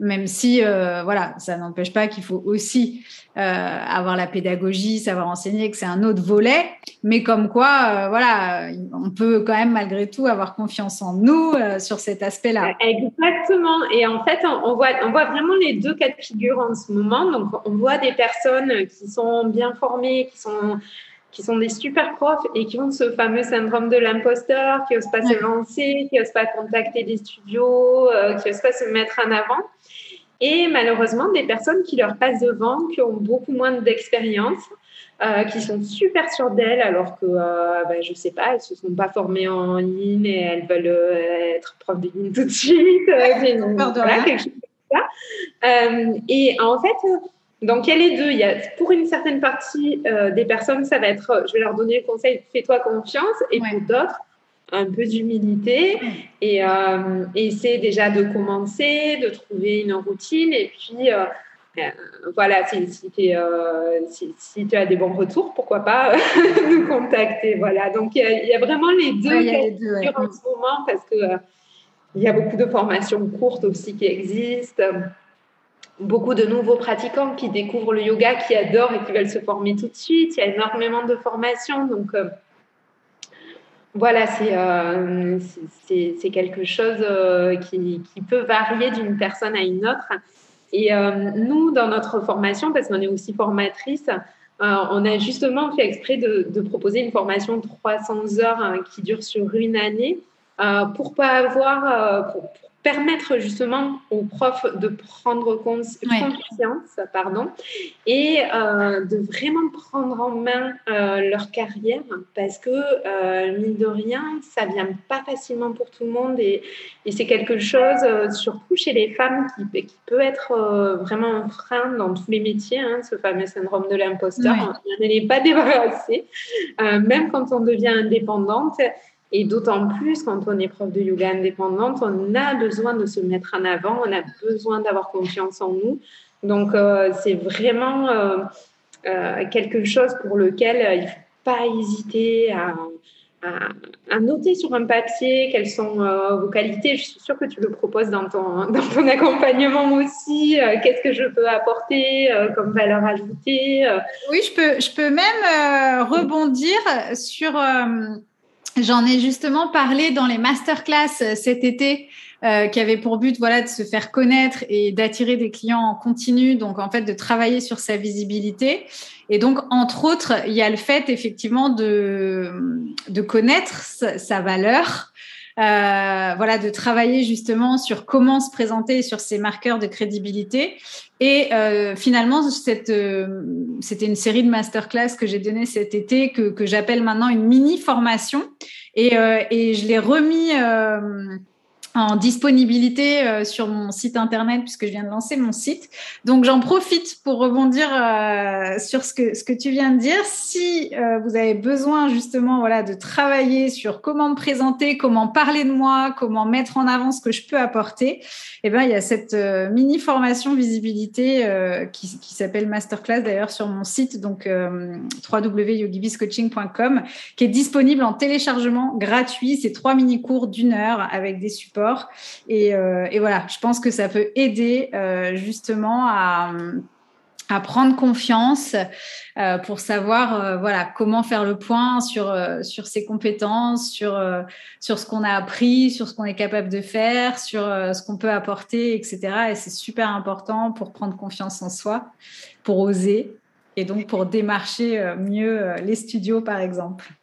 Même si, euh, voilà, ça n'empêche pas qu'il faut aussi euh, avoir la pédagogie, savoir enseigner, que c'est un autre volet. Mais comme quoi, euh, voilà, on peut quand même malgré tout avoir confiance en nous sur cet aspect-là. Exactement. Et en fait, on voit, on voit vraiment les deux cas de figure en ce moment. Donc, on voit des personnes qui sont bien formées, qui sont qui sont des super profs et qui ont ce fameux syndrome de l'imposteur, qui n'osent pas se lancer, qui n'osent pas contacter des studios, euh, qui n'osent pas se mettre en avant. Et malheureusement, des personnes qui leur passent devant, qui ont beaucoup moins d'expérience, euh, qui sont super sûres d'elles, alors que, euh, ben, je ne sais pas, elles ne se sont pas formées en ligne et elles veulent être prof de ligne tout de suite. voilà, quelque chose comme ça. et en fait, donc, il y a les deux. Il y a, pour une certaine partie euh, des personnes, ça va être, je vais leur donner le conseil, fais-toi confiance. Et pour d'autres, un peu d'humilité et euh, essayer déjà de commencer, de trouver une routine. Et puis, euh, voilà, si, si, si, tu as des bons retours, pourquoi pas [LAUGHS] nous contacter. Voilà, donc il y, a, vraiment les deux, ouais, en ce moment parce que il y a beaucoup de formations courtes aussi qui existent beaucoup de nouveaux pratiquants qui découvrent le yoga, qui adorent et qui veulent se former tout de suite. Il y a énormément de formations. Donc, euh, voilà, euh, c'est quelque chose euh, qui, qui, peut varier d'une personne à une autre. Et nous, dans notre formation, parce qu'on est aussi formatrice, on a justement fait exprès de, proposer une formation de 300 heures hein, qui dure sur une année pour pas avoir, permettre justement aux profs de prendre conscience pardon, et euh, de vraiment prendre en main euh, leur carrière parce que, euh, mine de rien, ça vient pas facilement pour tout le monde et, et c'est quelque chose, surtout chez les femmes, qui, qui peut être vraiment un frein dans tous les métiers, hein, ce fameux syndrome de l'imposteur. On n'est pas débarrassé, même quand on devient indépendante. Et d'autant plus quand on est prof de yoga indépendante, on a besoin de se mettre en avant, on a besoin d'avoir confiance en nous. Donc, euh, c'est vraiment euh, euh, quelque chose pour lequel il ne faut pas hésiter à, noter sur un papier quelles sont vos qualités. Je suis sûre que tu le proposes dans ton, [LAUGHS] dans ton accompagnement aussi. Qu'est-ce que je peux apporter comme valeur ajoutée Oui, je peux, je peux même rebondir sur J'en ai justement parlé dans les masterclass euh, cet été, euh, qui avait pour but voilà de se faire connaître et d'attirer des clients en continu, donc en fait de travailler sur sa visibilité. Et donc entre autres, il y a le fait effectivement de de connaître sa, valeur, euh, voilà, de travailler justement sur comment se présenter sur ces marqueurs de crédibilité. Et euh, finalement, cette, euh, c'était une série de masterclass que j'ai donné cet été que, que j'appelle maintenant une mini formation. Et, euh, et je l'ai remis en disponibilité euh, sur mon site internet puisque je viens de lancer mon site. Donc j'en profite pour rebondir euh, sur ce que ce que tu viens de dire. Si euh, vous avez besoin justement voilà de travailler sur comment me présenter, comment parler de moi, comment mettre en avant ce que je peux apporter, eh ben il y a cette mini formation visibilité qui, qui s'appelle masterclass d'ailleurs sur mon site donc www.yogibiscoaching.com qui est disponible en téléchargement gratuit. C'est trois mini cours d'une heure avec des supports euh, et, voilà, je pense que ça peut aider euh, justement à, prendre confiance euh, pour savoir voilà comment faire le point sur sur ses compétences, sur sur ce qu'on a appris, sur ce qu'on est capable de faire, sur ce qu'on peut apporter, etc. Et c'est super important pour prendre confiance en soi, pour oser et donc pour démarcher mieux les studios par exemple.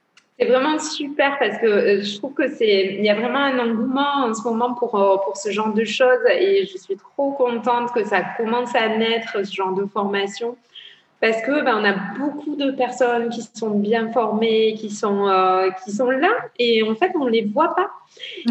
C'est vraiment super parce que euh, je trouve que c'est, il y a vraiment un engouement en ce moment pour, euh, pour ce genre de choses et je suis trop contente que ça commence à naître, ce genre de formation. Parce que ben, on a beaucoup de personnes qui sont bien formées, qui sont, euh, qui sont là, et en fait, on ne les voit pas.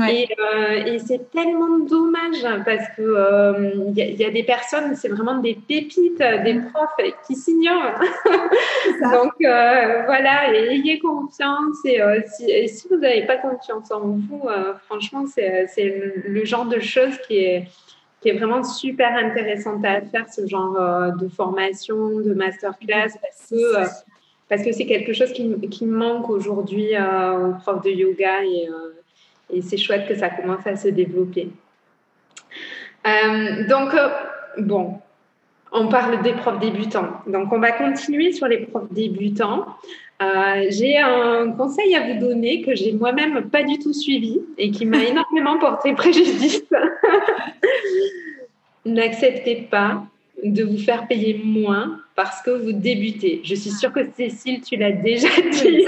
Et, euh, et c'est tellement dommage parce que il y, y, a des personnes, c'est vraiment des pépites, des profs qui s'ignorent. [LAUGHS] Donc voilà, et ayez confiance. Et, si, et si, vous n'avez pas confiance en vous, franchement, c'est le genre de choses qui est qui est vraiment super intéressante à faire, ce genre euh, de formation, de masterclass, parce que euh, parce que c'est quelque chose qui, qui manque aujourd'hui euh, aux profs de yoga et, et c'est chouette que ça commence à se développer. donc, bon, on parle des profs débutants. Donc, on va continuer sur les profs débutants. j'ai un conseil à vous donner que j'ai moi-même pas du tout suivi et qui m'a [LAUGHS] énormément porté préjudice. [LAUGHS] N'acceptez pas de vous faire payer moins parce que vous débutez. Je suis sûre que Cécile, tu l'as déjà dit. [LAUGHS]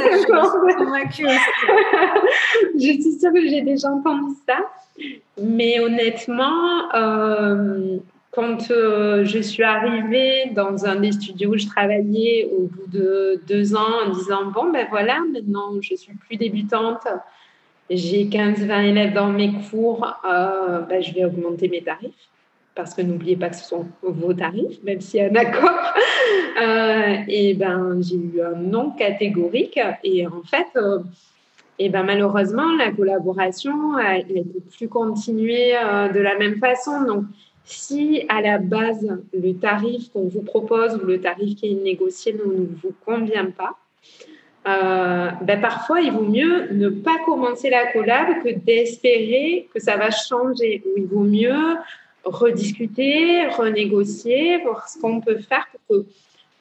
je suis sûre que j'ai déjà entendu ça. Mais honnêtement, euh, quand euh, je suis arrivée dans un des studios où je travaillais au bout de deux ans en disant, bon, ben voilà, maintenant je suis plus débutante, j'ai 15-20 élèves dans mes cours, euh, ben, je vais augmenter mes tarifs parce que n'oubliez pas que ce sont vos tarifs, même s'il y a un accord. [LAUGHS] Euh, et ben, j'ai eu un non catégorique. Et en fait, euh, et ben, malheureusement, la collaboration, elle ne plus continuer euh, de la même façon. Donc, si à la base, le tarif qu'on vous propose ou le tarif qui est négocié ne vous convient pas, ben parfois, il vaut mieux ne pas commencer la collab que d'espérer que ça va changer. Ou il vaut mieux rediscuter, renégocier, voir ce qu'on peut faire pour que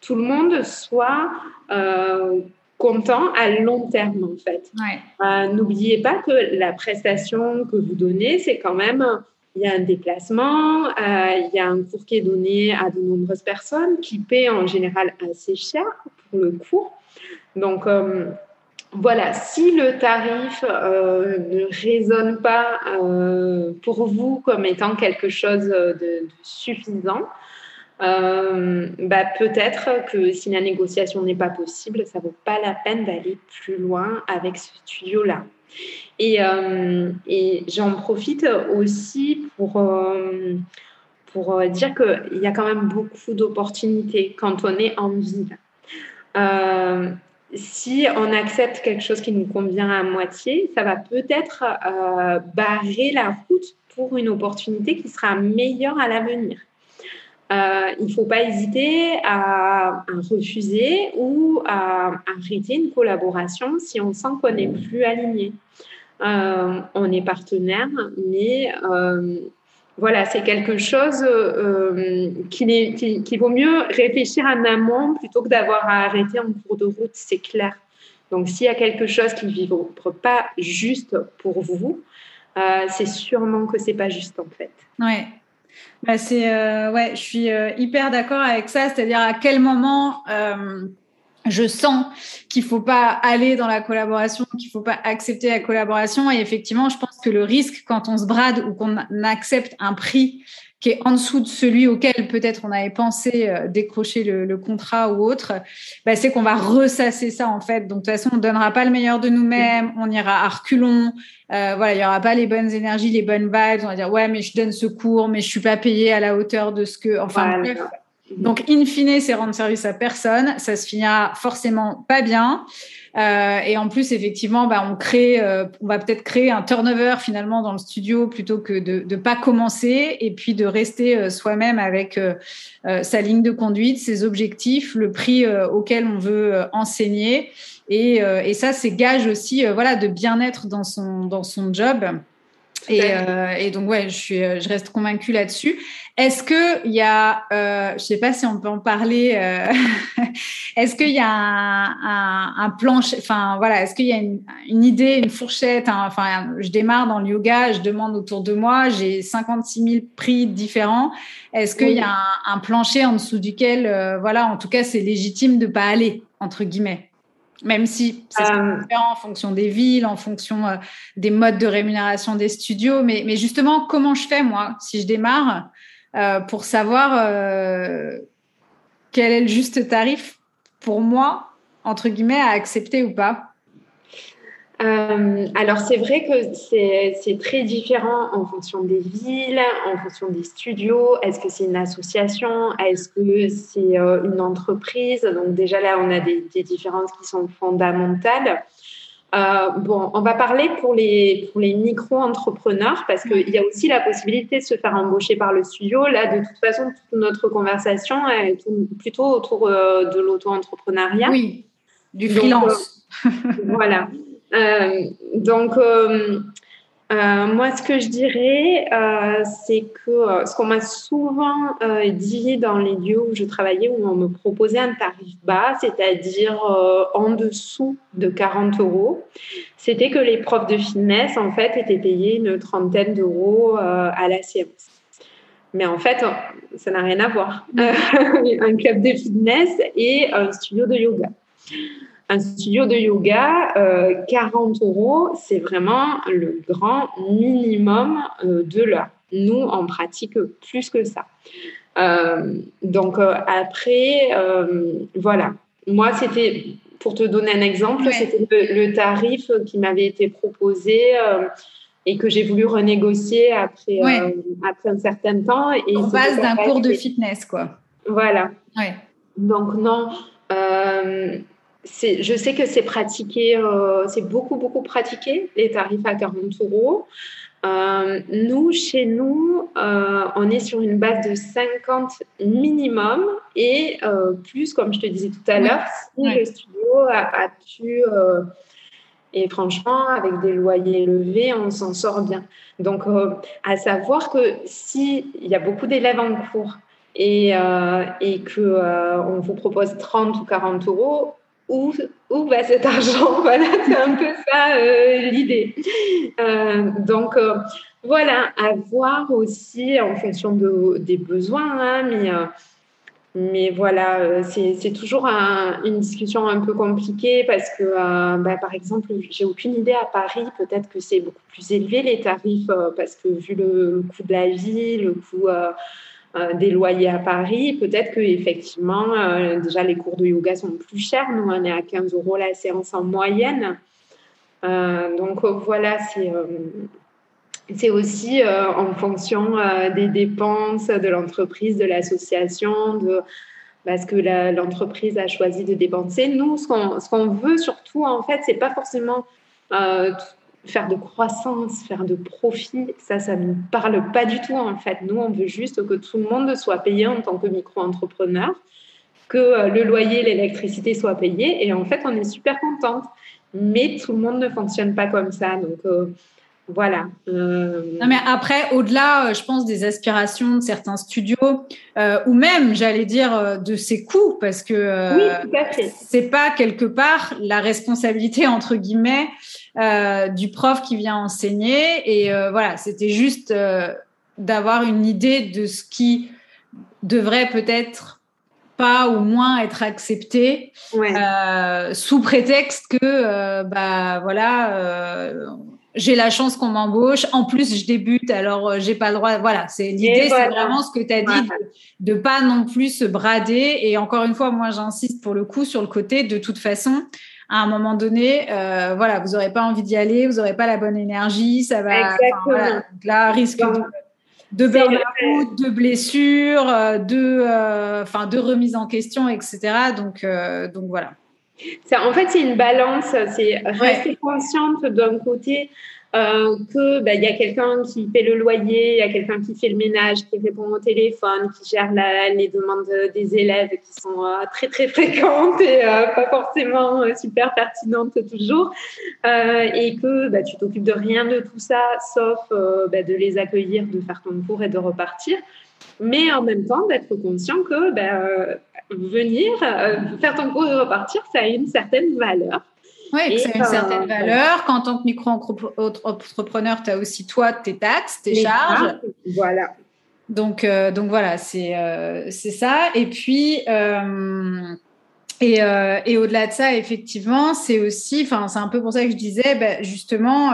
tout le monde soit euh, content à long terme en fait. Euh, n'oubliez pas que la prestation que vous donnez, c'est quand même il y a un déplacement, euh, il y a un cours qui est donné à de nombreuses personnes qui paient en général assez cher pour le cours. Donc voilà, si le tarif euh, ne résonne pas euh, pour vous comme étant quelque chose de, suffisant, euh, bah, peut-être que si la négociation n'est pas possible, ça ne vaut pas la peine d'aller plus loin avec ce studio-là. Et, et j'en profite aussi pour, pour dire qu'il y a quand même beaucoup d'opportunités quand on est en ville si on accepte quelque chose qui nous convient à moitié, ça va peut-être euh, barrer la route pour une opportunité qui sera meilleure à l'avenir. Euh, il ne faut pas hésiter à, refuser ou à, arrêter une collaboration si on sent qu'on n'est plus aligné. Euh, on est partenaire, mais voilà, c'est quelque chose euh, qui, vaut mieux réfléchir en amont plutôt que d'avoir à arrêter en cours de route, c'est clair. Donc, s'il y a quelque chose qui ne vibre pas juste pour vous, euh, c'est sûrement que c'est pas juste en fait. Ouais. Bah, euh, ouais, je suis hyper d'accord avec ça. C'est-à-dire à quel moment je sens qu'il faut pas aller dans la collaboration, qu'il faut pas accepter la collaboration. Et effectivement, je pense que le risque quand on se brade ou qu'on accepte un prix qui est en dessous de celui auquel peut-être on avait pensé euh, décrocher le, contrat ou autre, bah, c'est qu'on va ressasser ça en fait. Donc de toute façon, on donnera pas le meilleur de nous-mêmes, on ira à reculons. Euh, voilà, il y aura pas les bonnes énergies, les bonnes vibes. On va dire ouais, mais je donne ce cours, mais je suis pas payé à la hauteur de ce que. Enfin bref, donc, in fine, c'est rendre service à personne. Ça se finira forcément pas bien. Euh, et en plus, effectivement, bah, on crée, euh, on va peut-être créer un turnover finalement dans le studio plutôt que de ne pas commencer et puis de rester euh, soi-même avec sa ligne de conduite, ses objectifs, le prix auquel on veut enseigner. Et, et ça, c'est gage aussi, voilà, de bien-être dans son dans son job. Et, et, donc ouais, je suis, je reste convaincue là-dessus. Est-ce que il y a, euh, je sais pas si on peut en parler. Euh, [LAUGHS] est-ce qu'il y a un, un, un plancher, enfin voilà, est-ce qu'il y a une, une, idée, une fourchette Enfin, je démarre dans le yoga, je demande autour de moi, j'ai 56 000 prix différents. Est-ce qu'il y a un, un, plancher en dessous duquel, euh, voilà, en tout cas, c'est légitime de pas aller entre guillemets? Même si c'est euh, différent en fonction des villes, en fonction euh, des modes de rémunération des studios. Mais, mais, justement, comment je fais, moi, si je démarre euh, pour savoir euh, quel est le juste tarif pour moi, entre guillemets, à accepter ou pas euh, alors c'est vrai que c'est très différent en fonction des villes, en fonction des studios. Est-ce que c'est une association? Est-ce que c'est une entreprise? Donc déjà là, on a des, différences qui sont fondamentales. Euh, bon, on va parler pour les, pour les micro-entrepreneurs parce qu'il y a aussi la possibilité de se faire embaucher par le studio. Là, de toute façon, toute notre conversation est plutôt autour de l'auto-entrepreneuriat. Oui, du freelance. [LAUGHS] voilà. Euh, donc, euh, euh, moi, ce que je dirais, c'est que ce qu'on m'a souvent dit dans les lieux où je travaillais, où on me proposait un tarif bas, c'est-à-dire en dessous de 40 euros, c'était que les profs de fitness, en fait, étaient payés une trentaine d'euros à la séance. Mais en fait, ça n'a rien à voir. [LAUGHS] un club de fitness et un studio de yoga un studio de yoga, 40 euh, euros, c'est vraiment le grand minimum euh, de l'heure. Nous, on pratique plus que ça. Euh, donc après, voilà. Moi, c'était, pour te donner un exemple, c'était le, tarif qui m'avait été proposé et que j'ai voulu renégocier après, après un certain temps. Et On passe d'un cours de fitness, quoi. Voilà. Donc non, je sais que c'est pratiqué, euh, c'est beaucoup, beaucoup pratiqué, les tarifs à 40 euros. Euh, nous, chez nous, euh, on est sur une base de 50 minimum et plus, comme je te disais tout à l'heure, si le studio a, pu, et franchement, avec des loyers élevés, on s'en sort bien. Donc, à savoir que s'il y a beaucoup d'élèves en cours et, et qu'on vous propose 30 ou 40 euros, où, où va cet argent [LAUGHS] Voilà, c'est un peu ça euh, l'idée. Euh, donc, euh, voilà, à voir aussi en fonction de, des besoins, hein, mais, mais voilà, c'est toujours une discussion un peu compliquée parce que, bah, par exemple, j'ai aucune idée à Paris, peut-être que c'est beaucoup plus élevé les tarifs parce que vu le coût de la vie, le coût euh, des loyers à Paris, peut-être que effectivement, euh, déjà les cours de yoga sont plus chers. Nous, on est à 15 euros la séance en moyenne. Euh, donc voilà, c'est c'est aussi en fonction des dépenses de l'entreprise, de l'association, de parce que l'entreprise a choisi de dépenser. Nous, ce qu'on veut surtout, en fait, c'est pas forcément faire de croissance, faire de profit, ça, ça ne nous parle pas du tout en fait. Nous, on veut juste que tout le monde soit payé en tant que micro-entrepreneur, que euh, le loyer, l'électricité soient payés et en fait, on est super contente. Mais tout le monde ne fonctionne pas comme ça. Donc, euh, voilà. Euh, non, mais après, au-delà, je pense, des aspirations de certains studios, ou même, j'allais dire, de ses coûts, parce que oui, c'est pas quelque part la responsabilité, entre guillemets, euh, du prof qui vient enseigner. Et euh, voilà, c'était juste euh, d'avoir une idée de ce qui devrait peut-être pas au moins être accepté sous prétexte que bah voilà j'ai la chance qu'on m'embauche. En plus je débute alors j'ai pas le droit voilà c'est l'idée c'est vraiment ce que tu as dit de, de, pas non plus se brader. Et encore une fois moi j'insiste pour le coup sur le côté de toute façon à un moment donné, euh, voilà, vous n'aurez pas envie d'y aller, vous n'aurez pas la bonne énergie, ça va. Exactement. là, risque de, burn-out, de blessures, euh, de, euh, de remise en question, etc. Donc, donc voilà. En fait, c'est une balance. C'est rester consciente d'un côté euh, que bah, il y a quelqu'un qui paie le loyer, il y a quelqu'un qui fait le ménage, qui répond au téléphone, qui gère les demandes des élèves qui sont euh, très très fréquentes et euh, pas forcément super pertinentes toujours, et que bah, tu t'occupes de rien de tout ça, sauf bah, de les accueillir, de faire ton cours et de repartir. Mais en même temps, d'être conscient que venir, faire ton cours et repartir, ça a une certaine valeur. Oui, ça a une certaine valeur. Qu'en tant que micro-entrepreneur, tu as aussi toi tes taxes, tes charges. Voilà. Donc, euh, donc voilà, c'est euh, c'est ça. Et puis, euh, et, et au-delà de ça, effectivement, c'est aussi, enfin, c'est un peu pour ça que je disais, ben, justement,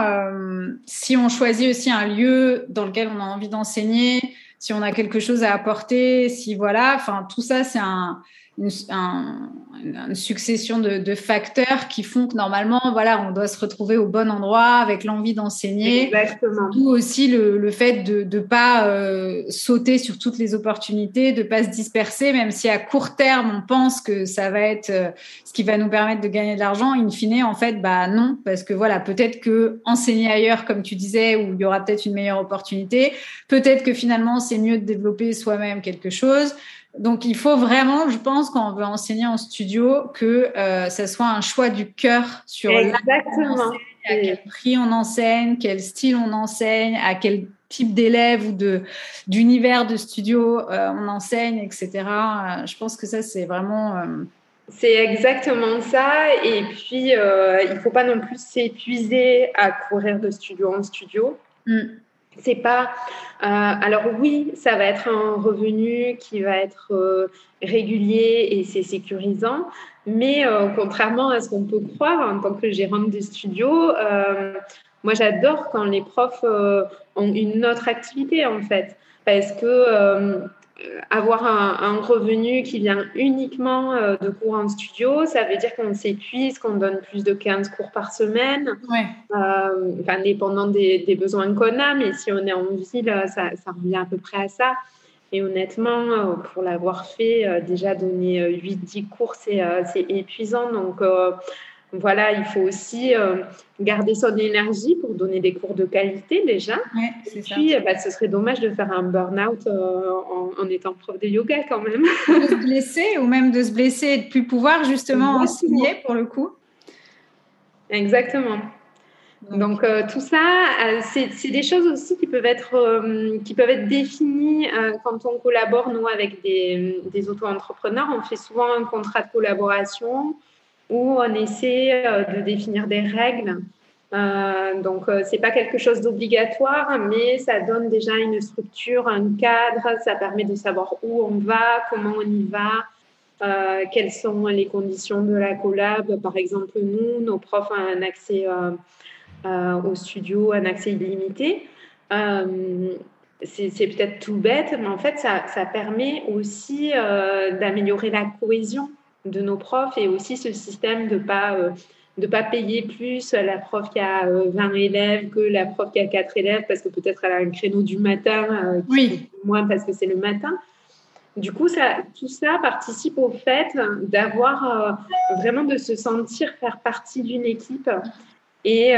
si on choisit aussi un lieu dans lequel on a envie d'enseigner, si on a quelque chose à apporter, si voilà, enfin, tout ça, c'est un une, succession de, facteurs qui font que normalement, voilà, on doit se retrouver au bon endroit avec l'envie d'enseigner. Exactement. Ou aussi le, fait de ne pas euh, sauter sur toutes les opportunités, de ne pas se disperser, même si à court terme, on pense que ça va être euh, ce qui va nous permettre de gagner de l'argent. In fine, en fait, bah non, parce que voilà, peut-être que enseigner ailleurs, comme tu disais, où il y aura peut-être une meilleure opportunité, peut-être que finalement, c'est mieux de développer soi-même quelque chose. Donc, il faut vraiment, je pense, quand on veut enseigner en studio, que euh, ça soit un choix du cœur sur Exactement. à quel prix on enseigne, quel style on enseigne, à quel type d'élèves ou de d'univers de studio euh, on enseigne, etc. Euh, je pense que ça, c'est vraiment... C'est exactement ça. Et puis, il ne faut pas non plus s'épuiser à courir de studio en studio. Mm. C'est pas. Euh, alors oui, ça va être un revenu qui va être euh, régulier et c'est sécurisant, mais euh, contrairement à ce qu'on peut croire en tant que gérante de studio, moi j'adore quand les profs ont une autre activité en fait, parce que avoir un, revenu qui vient uniquement euh, de cours en studio, ça veut dire qu'on s'épuise, qu'on donne plus de 15 cours par semaine, ouais. euh, enfin, dépendant des, besoins qu'on a, mais si on est en ville, ça, ça, revient à peu près à ça. Et honnêtement, pour l'avoir fait, déjà donner 8-10 cours, c'est épuisant. Donc, voilà, il faut aussi euh, garder son énergie pour donner des cours de qualité déjà. et puis, bah, ce serait dommage de faire un burn-out euh, en, étant prof de yoga quand même. [LAUGHS] de se blesser ou même de se blesser et de plus pouvoir justement enseigner pour le coup. Exactement. Donc, euh, tout ça, c'est des choses aussi qui peuvent être, qui peuvent être définies quand on collabore, nous, avec des, des auto-entrepreneurs. On fait souvent un contrat de collaboration où on essaie euh, de définir des règles. Euh, donc, euh, c'est pas quelque chose d'obligatoire, mais ça donne déjà une structure, un cadre. Ça permet de savoir où on va, comment on y va, quelles sont les conditions de la collab. Par exemple, nous, nos profs ont un accès au studio, un accès illimité. c'est peut-être tout bête, mais en fait, ça permet aussi d'améliorer la cohésion de nos profs et aussi ce système de pas euh, de pas payer plus la prof qui a 20 euh, élèves que la prof qui a 4 élèves parce que peut-être elle a un créneau du matin euh, oui. moins parce que c'est le matin. Du coup, ça, tout ça participe au fait d'avoir vraiment de se sentir faire partie d'une équipe et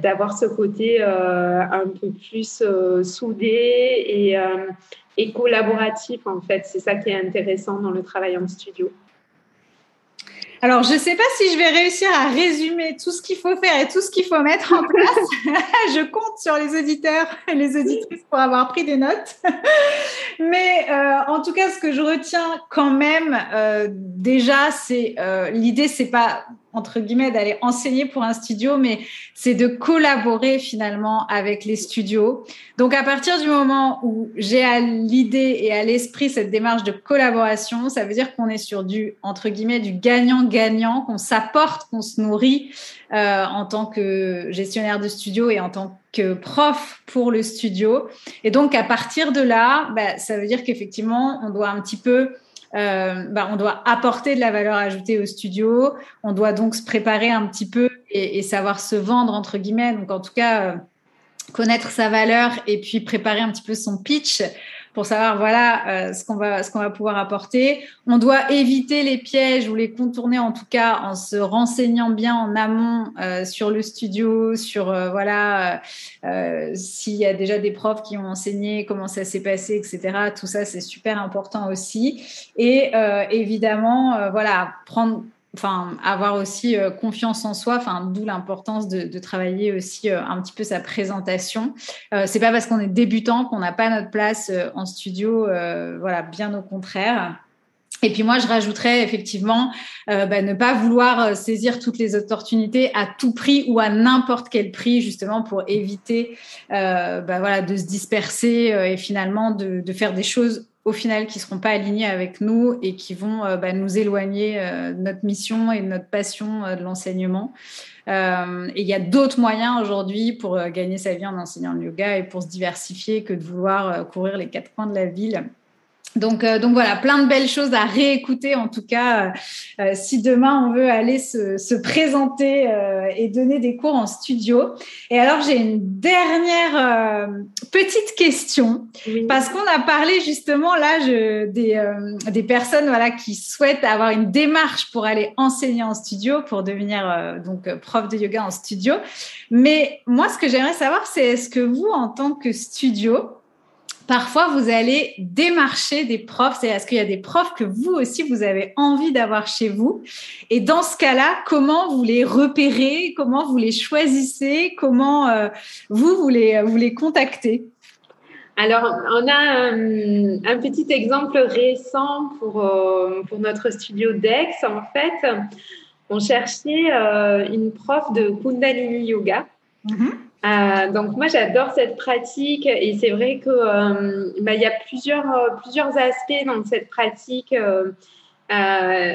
d'avoir ce côté un peu plus soudé et, et collaboratif en fait. C'est ça qui est intéressant dans le travail en studio. Alors, je ne sais pas si je vais réussir à résumer tout ce qu'il faut faire et tout ce qu'il faut mettre en place. [LAUGHS] je compte sur les auditeurs et les auditrices pour avoir pris des notes. [LAUGHS] Mais euh, en tout cas, ce que je retiens quand même, euh, déjà, c'est euh, l'idée, c'est pas entre guillemets, d'aller enseigner pour un studio, mais c'est de collaborer finalement avec les studios. Donc, à partir du moment où j'ai à l'idée et à l'esprit cette démarche de collaboration, ça veut dire qu'on est sur du, entre guillemets, du gagnant-gagnant, qu'on s'apporte, qu'on se nourrit euh, en tant que gestionnaire de studio et en tant que prof pour le studio. Et donc, à partir de là, bah, ça veut dire qu'effectivement, on doit un petit peu euh, bah, on doit apporter de la valeur ajoutée au studio. On doit donc se préparer un petit peu et, savoir se vendre, entre guillemets. Donc, en tout cas, euh, connaître sa valeur et puis préparer un petit peu son pitch pour savoir voilà euh, ce qu'on va ce qu'on va pouvoir apporter. On doit éviter les pièges ou les contourner en tout cas en se renseignant bien en amont euh, sur le studio, sur euh, voilà s'il y a déjà des profs qui ont enseigné, comment ça s'est passé, etc. Tout ça c'est super important aussi. Et évidemment voilà prendre enfin avoir aussi euh, confiance en soi enfin d'où l'importance de, travailler aussi euh, un petit peu sa présentation. Euh, c'est pas parce qu'on est débutant qu'on n'a pas notre place en studio voilà bien au contraire. Et puis moi, je rajouterais effectivement bah, ne pas vouloir saisir toutes les opportunités à tout prix ou à n'importe quel prix, justement pour éviter bah, voilà, de se disperser et finalement de, faire des choses au final qui seront pas alignés avec nous et qui vont euh, bah, nous éloigner euh, de notre mission et de notre passion euh, de l'enseignement. et il y a d'autres moyens aujourd'hui pour gagner sa vie en enseignant le yoga et pour se diversifier que de vouloir courir les quatre coins de la ville Donc, euh, donc voilà, plein de belles choses à réécouter en tout cas euh, euh, si demain on veut aller se, se présenter et donner des cours en studio. Et alors j'ai une dernière petite question parce qu'on a parlé justement là je, des, des personnes voilà qui souhaitent avoir une démarche pour aller enseigner en studio pour devenir donc prof de yoga en studio. Mais moi ce que j'aimerais savoir c'est est-ce que vous en tant que studio parfois vous allez démarcher des profs. C'est est-ce qu'il y a des profs que vous aussi vous avez envie d'avoir chez vous? Et dans ce cas-là, comment vous les repérez? Comment vous les choisissez? Comment euh, vous vous les, vous les contactez? Alors, on a un, petit exemple récent pour, euh, pour notre studio Dex. En fait, on cherchait euh, une prof de Kundalini Yoga. Mm-hmm. Euh, donc moi j'adore cette pratique et c'est vrai que euh, bah, il y a plusieurs euh, plusieurs aspects dans cette pratique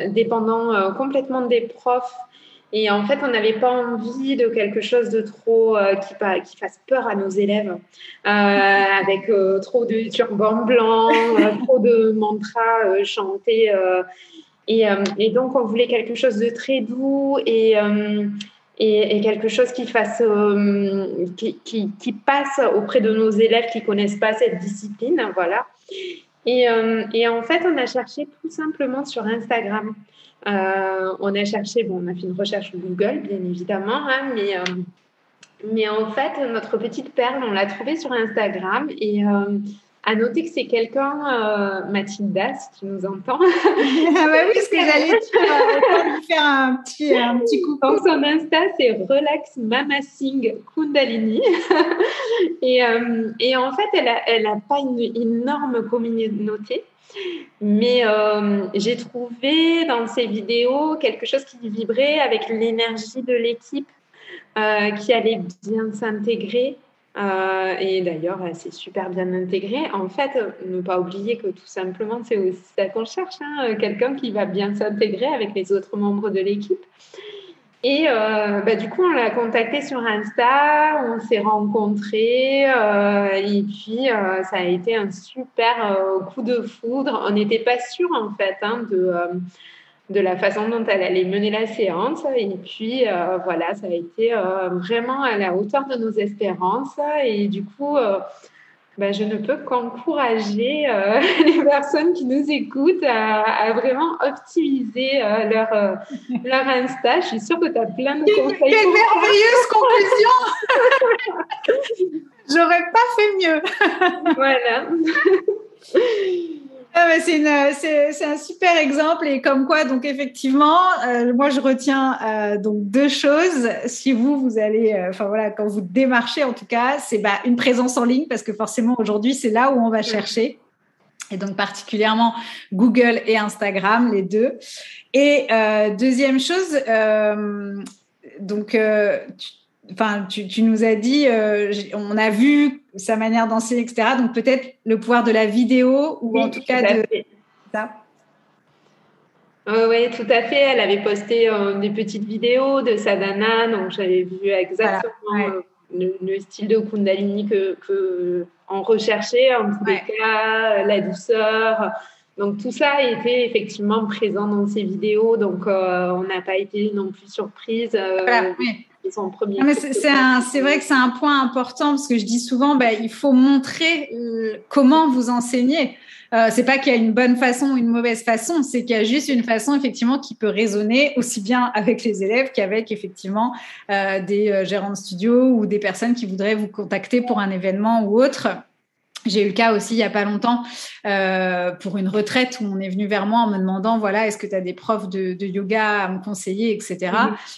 dépendant complètement des profs. Et en fait on n'avait pas envie de quelque chose de trop qui, qui fasse peur à nos élèves [LAUGHS] avec trop de turbans blancs trop de mantras chantés et, et, donc on voulait quelque chose de très doux et et, quelque chose euh, qui, passe auprès de nos élèves qui connaissent pas cette discipline, voilà. Et, euh, et, en fait, on a cherché tout simplement sur Instagram. Euh, on a cherché, bon, on a fait une recherche Google, bien évidemment, hein, mais, mais en fait, notre petite perle, on l'a trouvée sur Instagram et à noter que c'est quelqu'un, euh, Mathilda, si tu nous entends. [LAUGHS] ah bah oui, ce que j'allais euh, faire un petit, un petit coup. Donc son Insta, c'est Relax Mama Sing Kundalini. [LAUGHS] et, euh, et, en fait, elle n'a elle a pas une énorme communauté. Mais euh, j'ai trouvé dans ses vidéos quelque chose qui vibrait avec l'énergie de l'équipe, qui allait bien s'intégrer. Euh, et d'ailleurs, elle s'est super bien intégrée. En fait, ne pas oublier que tout simplement, c'est aussi ça qu'on cherche, hein, quelqu'un qui va bien s'intégrer avec les autres membres de l'équipe. Et euh, bah, du coup, on l'a contactée sur Insta, on s'est rencontrés, euh, et puis ça a été un super coup de foudre. On n'était pas sûr en fait hein, de de la façon dont elle allait mener la séance. Et puis, euh, voilà, ça a été euh, vraiment à la hauteur de nos espérances. Et du coup, euh, ben, je ne peux qu'encourager [LAUGHS] les personnes qui nous écoutent à, vraiment optimiser leur, [LAUGHS] leur Insta. Je suis sûre que tu as plein de conseils. Quelle merveilleuse conclusion [LAUGHS] J'aurais pas fait mieux. voilà. Ah, c'est un super exemple et comme quoi donc effectivement euh, moi je retiens euh, donc deux choses. Si vous vous allez euh, enfin voilà quand vous démarchez en tout cas c'est bah, une présence en ligne parce que forcément aujourd'hui c'est là où on va chercher. Et donc particulièrement Google et Instagram les deux. Et deuxième chose donc tu, enfin, tu, nous as dit, euh, on a vu sa manière danser, etc. Donc peut-être le pouvoir de la vidéo ou en tout cas de ça. oui, tout à fait. Elle avait posté euh, des petites vidéos de sadhana, donc j'avais vu exactement euh, le, style de Kundalini que, que on recherchait, en tous les cas, la douceur. Donc tout ça été effectivement présent dans ces vidéos, donc on n'a pas été non plus surprise. Voilà, oui c'est vrai que c'est un point important parce que je dis souvent, bah, il faut montrer euh, comment vous enseignez. Euh, c'est pas qu'il y a une bonne façon ou une mauvaise façon, c'est qu'il y a juste une façon effectivement qui peut résonner aussi bien avec les élèves qu'avec effectivement euh, des euh, gérants de studio ou des personnes qui voudraient vous contacter pour un événement ou autre. J'ai eu le cas aussi il y a pas longtemps euh, pour une retraite où on est venu vers moi en me demandant voilà est-ce que tu as des profs de, de, yoga à me conseiller etc.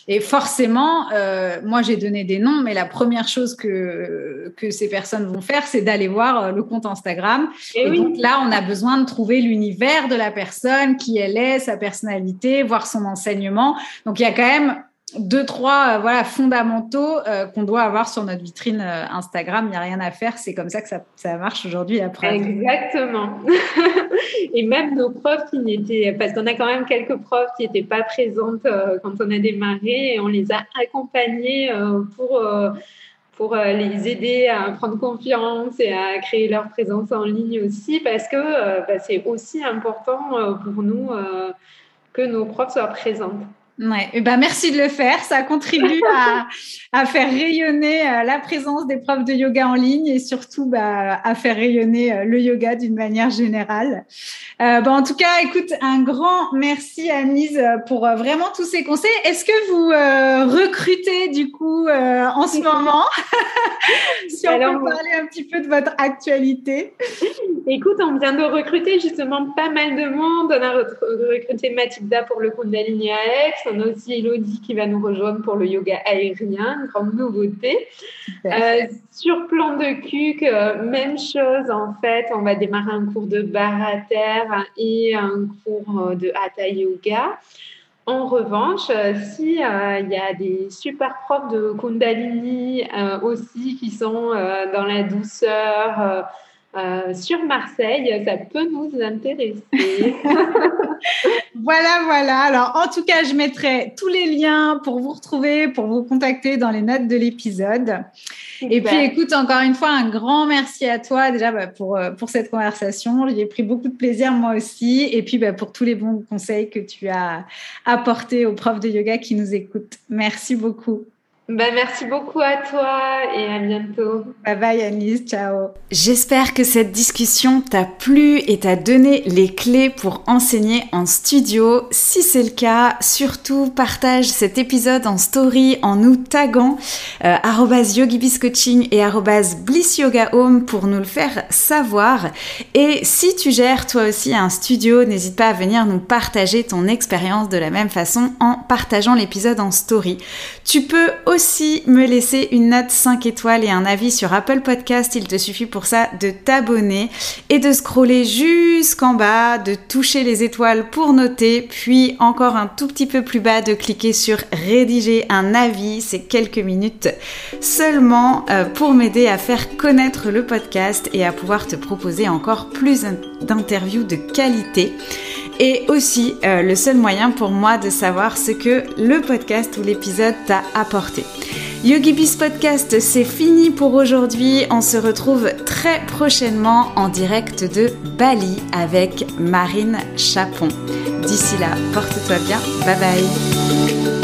Et forcément euh, moi j'ai donné des noms mais la première chose que que ces personnes vont faire c'est d'aller voir euh, le compte Instagram. Et, donc là on a besoin de trouver l'univers de la personne qui elle est sa personnalité voir son enseignement. Donc il y a quand même deux, trois euh, voilà, fondamentaux euh, qu'on doit avoir sur notre vitrine euh, Instagram. Il n'y a rien à faire. C'est comme ça que ça, marche aujourd'hui après. Exactement. [LAUGHS] et même nos profs qui n'étaient, parce qu'on a quand même quelques profs qui n'étaient pas présentes quand on a démarré et on les a accompagnés pour pour les aider à prendre confiance et à créer leur présence en ligne aussi, parce que bah, c'est aussi important pour nous que nos profs soient présentes. Ouais, et eh ben merci de le faire. Ça contribue à, à faire rayonner euh, la présence des profs de yoga en ligne et surtout bah, à faire rayonner euh, le yoga d'une manière générale. Euh, bon, en tout cas, écoute, un grand merci Anise pour vraiment tous ces conseils. Est-ce que vous recrutez du coup en ce [LAUGHS] moment? [LAUGHS] Si on peut parler un petit peu de votre actualité. Écoute, on vient de recruter justement pas mal de monde. On a recruté Mathilda pour le Kundalini AX on a aussi Elodie qui va nous rejoindre pour le yoga aérien, une grande nouveauté. Euh, sur plan de CUC, euh, même chose en fait. On va démarrer un cours de barre à terre et un cours euh, de hatha yoga. En revanche, si il y a des super profs de Kundalini aussi qui sont dans la douceur, euh, sur Marseille, ça peut nous intéresser. [LAUGHS] voilà, voilà. Alors, en tout cas, je mettrai tous les liens pour vous retrouver, pour vous contacter dans les notes de l'épisode. Et puis, écoute, encore une fois, un grand merci à toi déjà bah, pour, euh, pour cette conversation. J'ai pris beaucoup de plaisir moi aussi. Et puis, bah, pour tous les bons conseils que tu as apportés aux profs de yoga qui nous écoutent. Merci beaucoup. Ben, merci beaucoup à toi et à bientôt. Bye bye Annise, ciao. J'espère que cette discussion t'a plu et t'a donné les clés pour enseigner en studio. Si c'est le cas, surtout partage cet épisode en story en nous taguant euh, @yogibiscoaching et @blissyoga_home pour nous le faire savoir. Et si tu gères toi aussi un studio, n'hésite pas à venir nous partager ton expérience de la même façon en partageant l'épisode en story. Tu peux aussi me laisser une note 5 étoiles et un avis sur Apple Podcast. Il te suffit pour ça de t'abonner et de scroller jusqu'en bas, de toucher les étoiles pour noter, puis encore un tout petit peu plus bas de cliquer sur rédiger un avis. C'est quelques minutes seulement euh, pour m'aider à faire connaître le podcast et à pouvoir te proposer encore plus d'interviews de qualité et aussi euh, le seul moyen pour moi de savoir ce que le podcast ou l'épisode t'a apporté. YogiBiz Podcast, c'est fini pour aujourd'hui. On se retrouve très prochainement en direct de Bali avec Marine Chapon. D'ici là, porte-toi bien. Bye bye.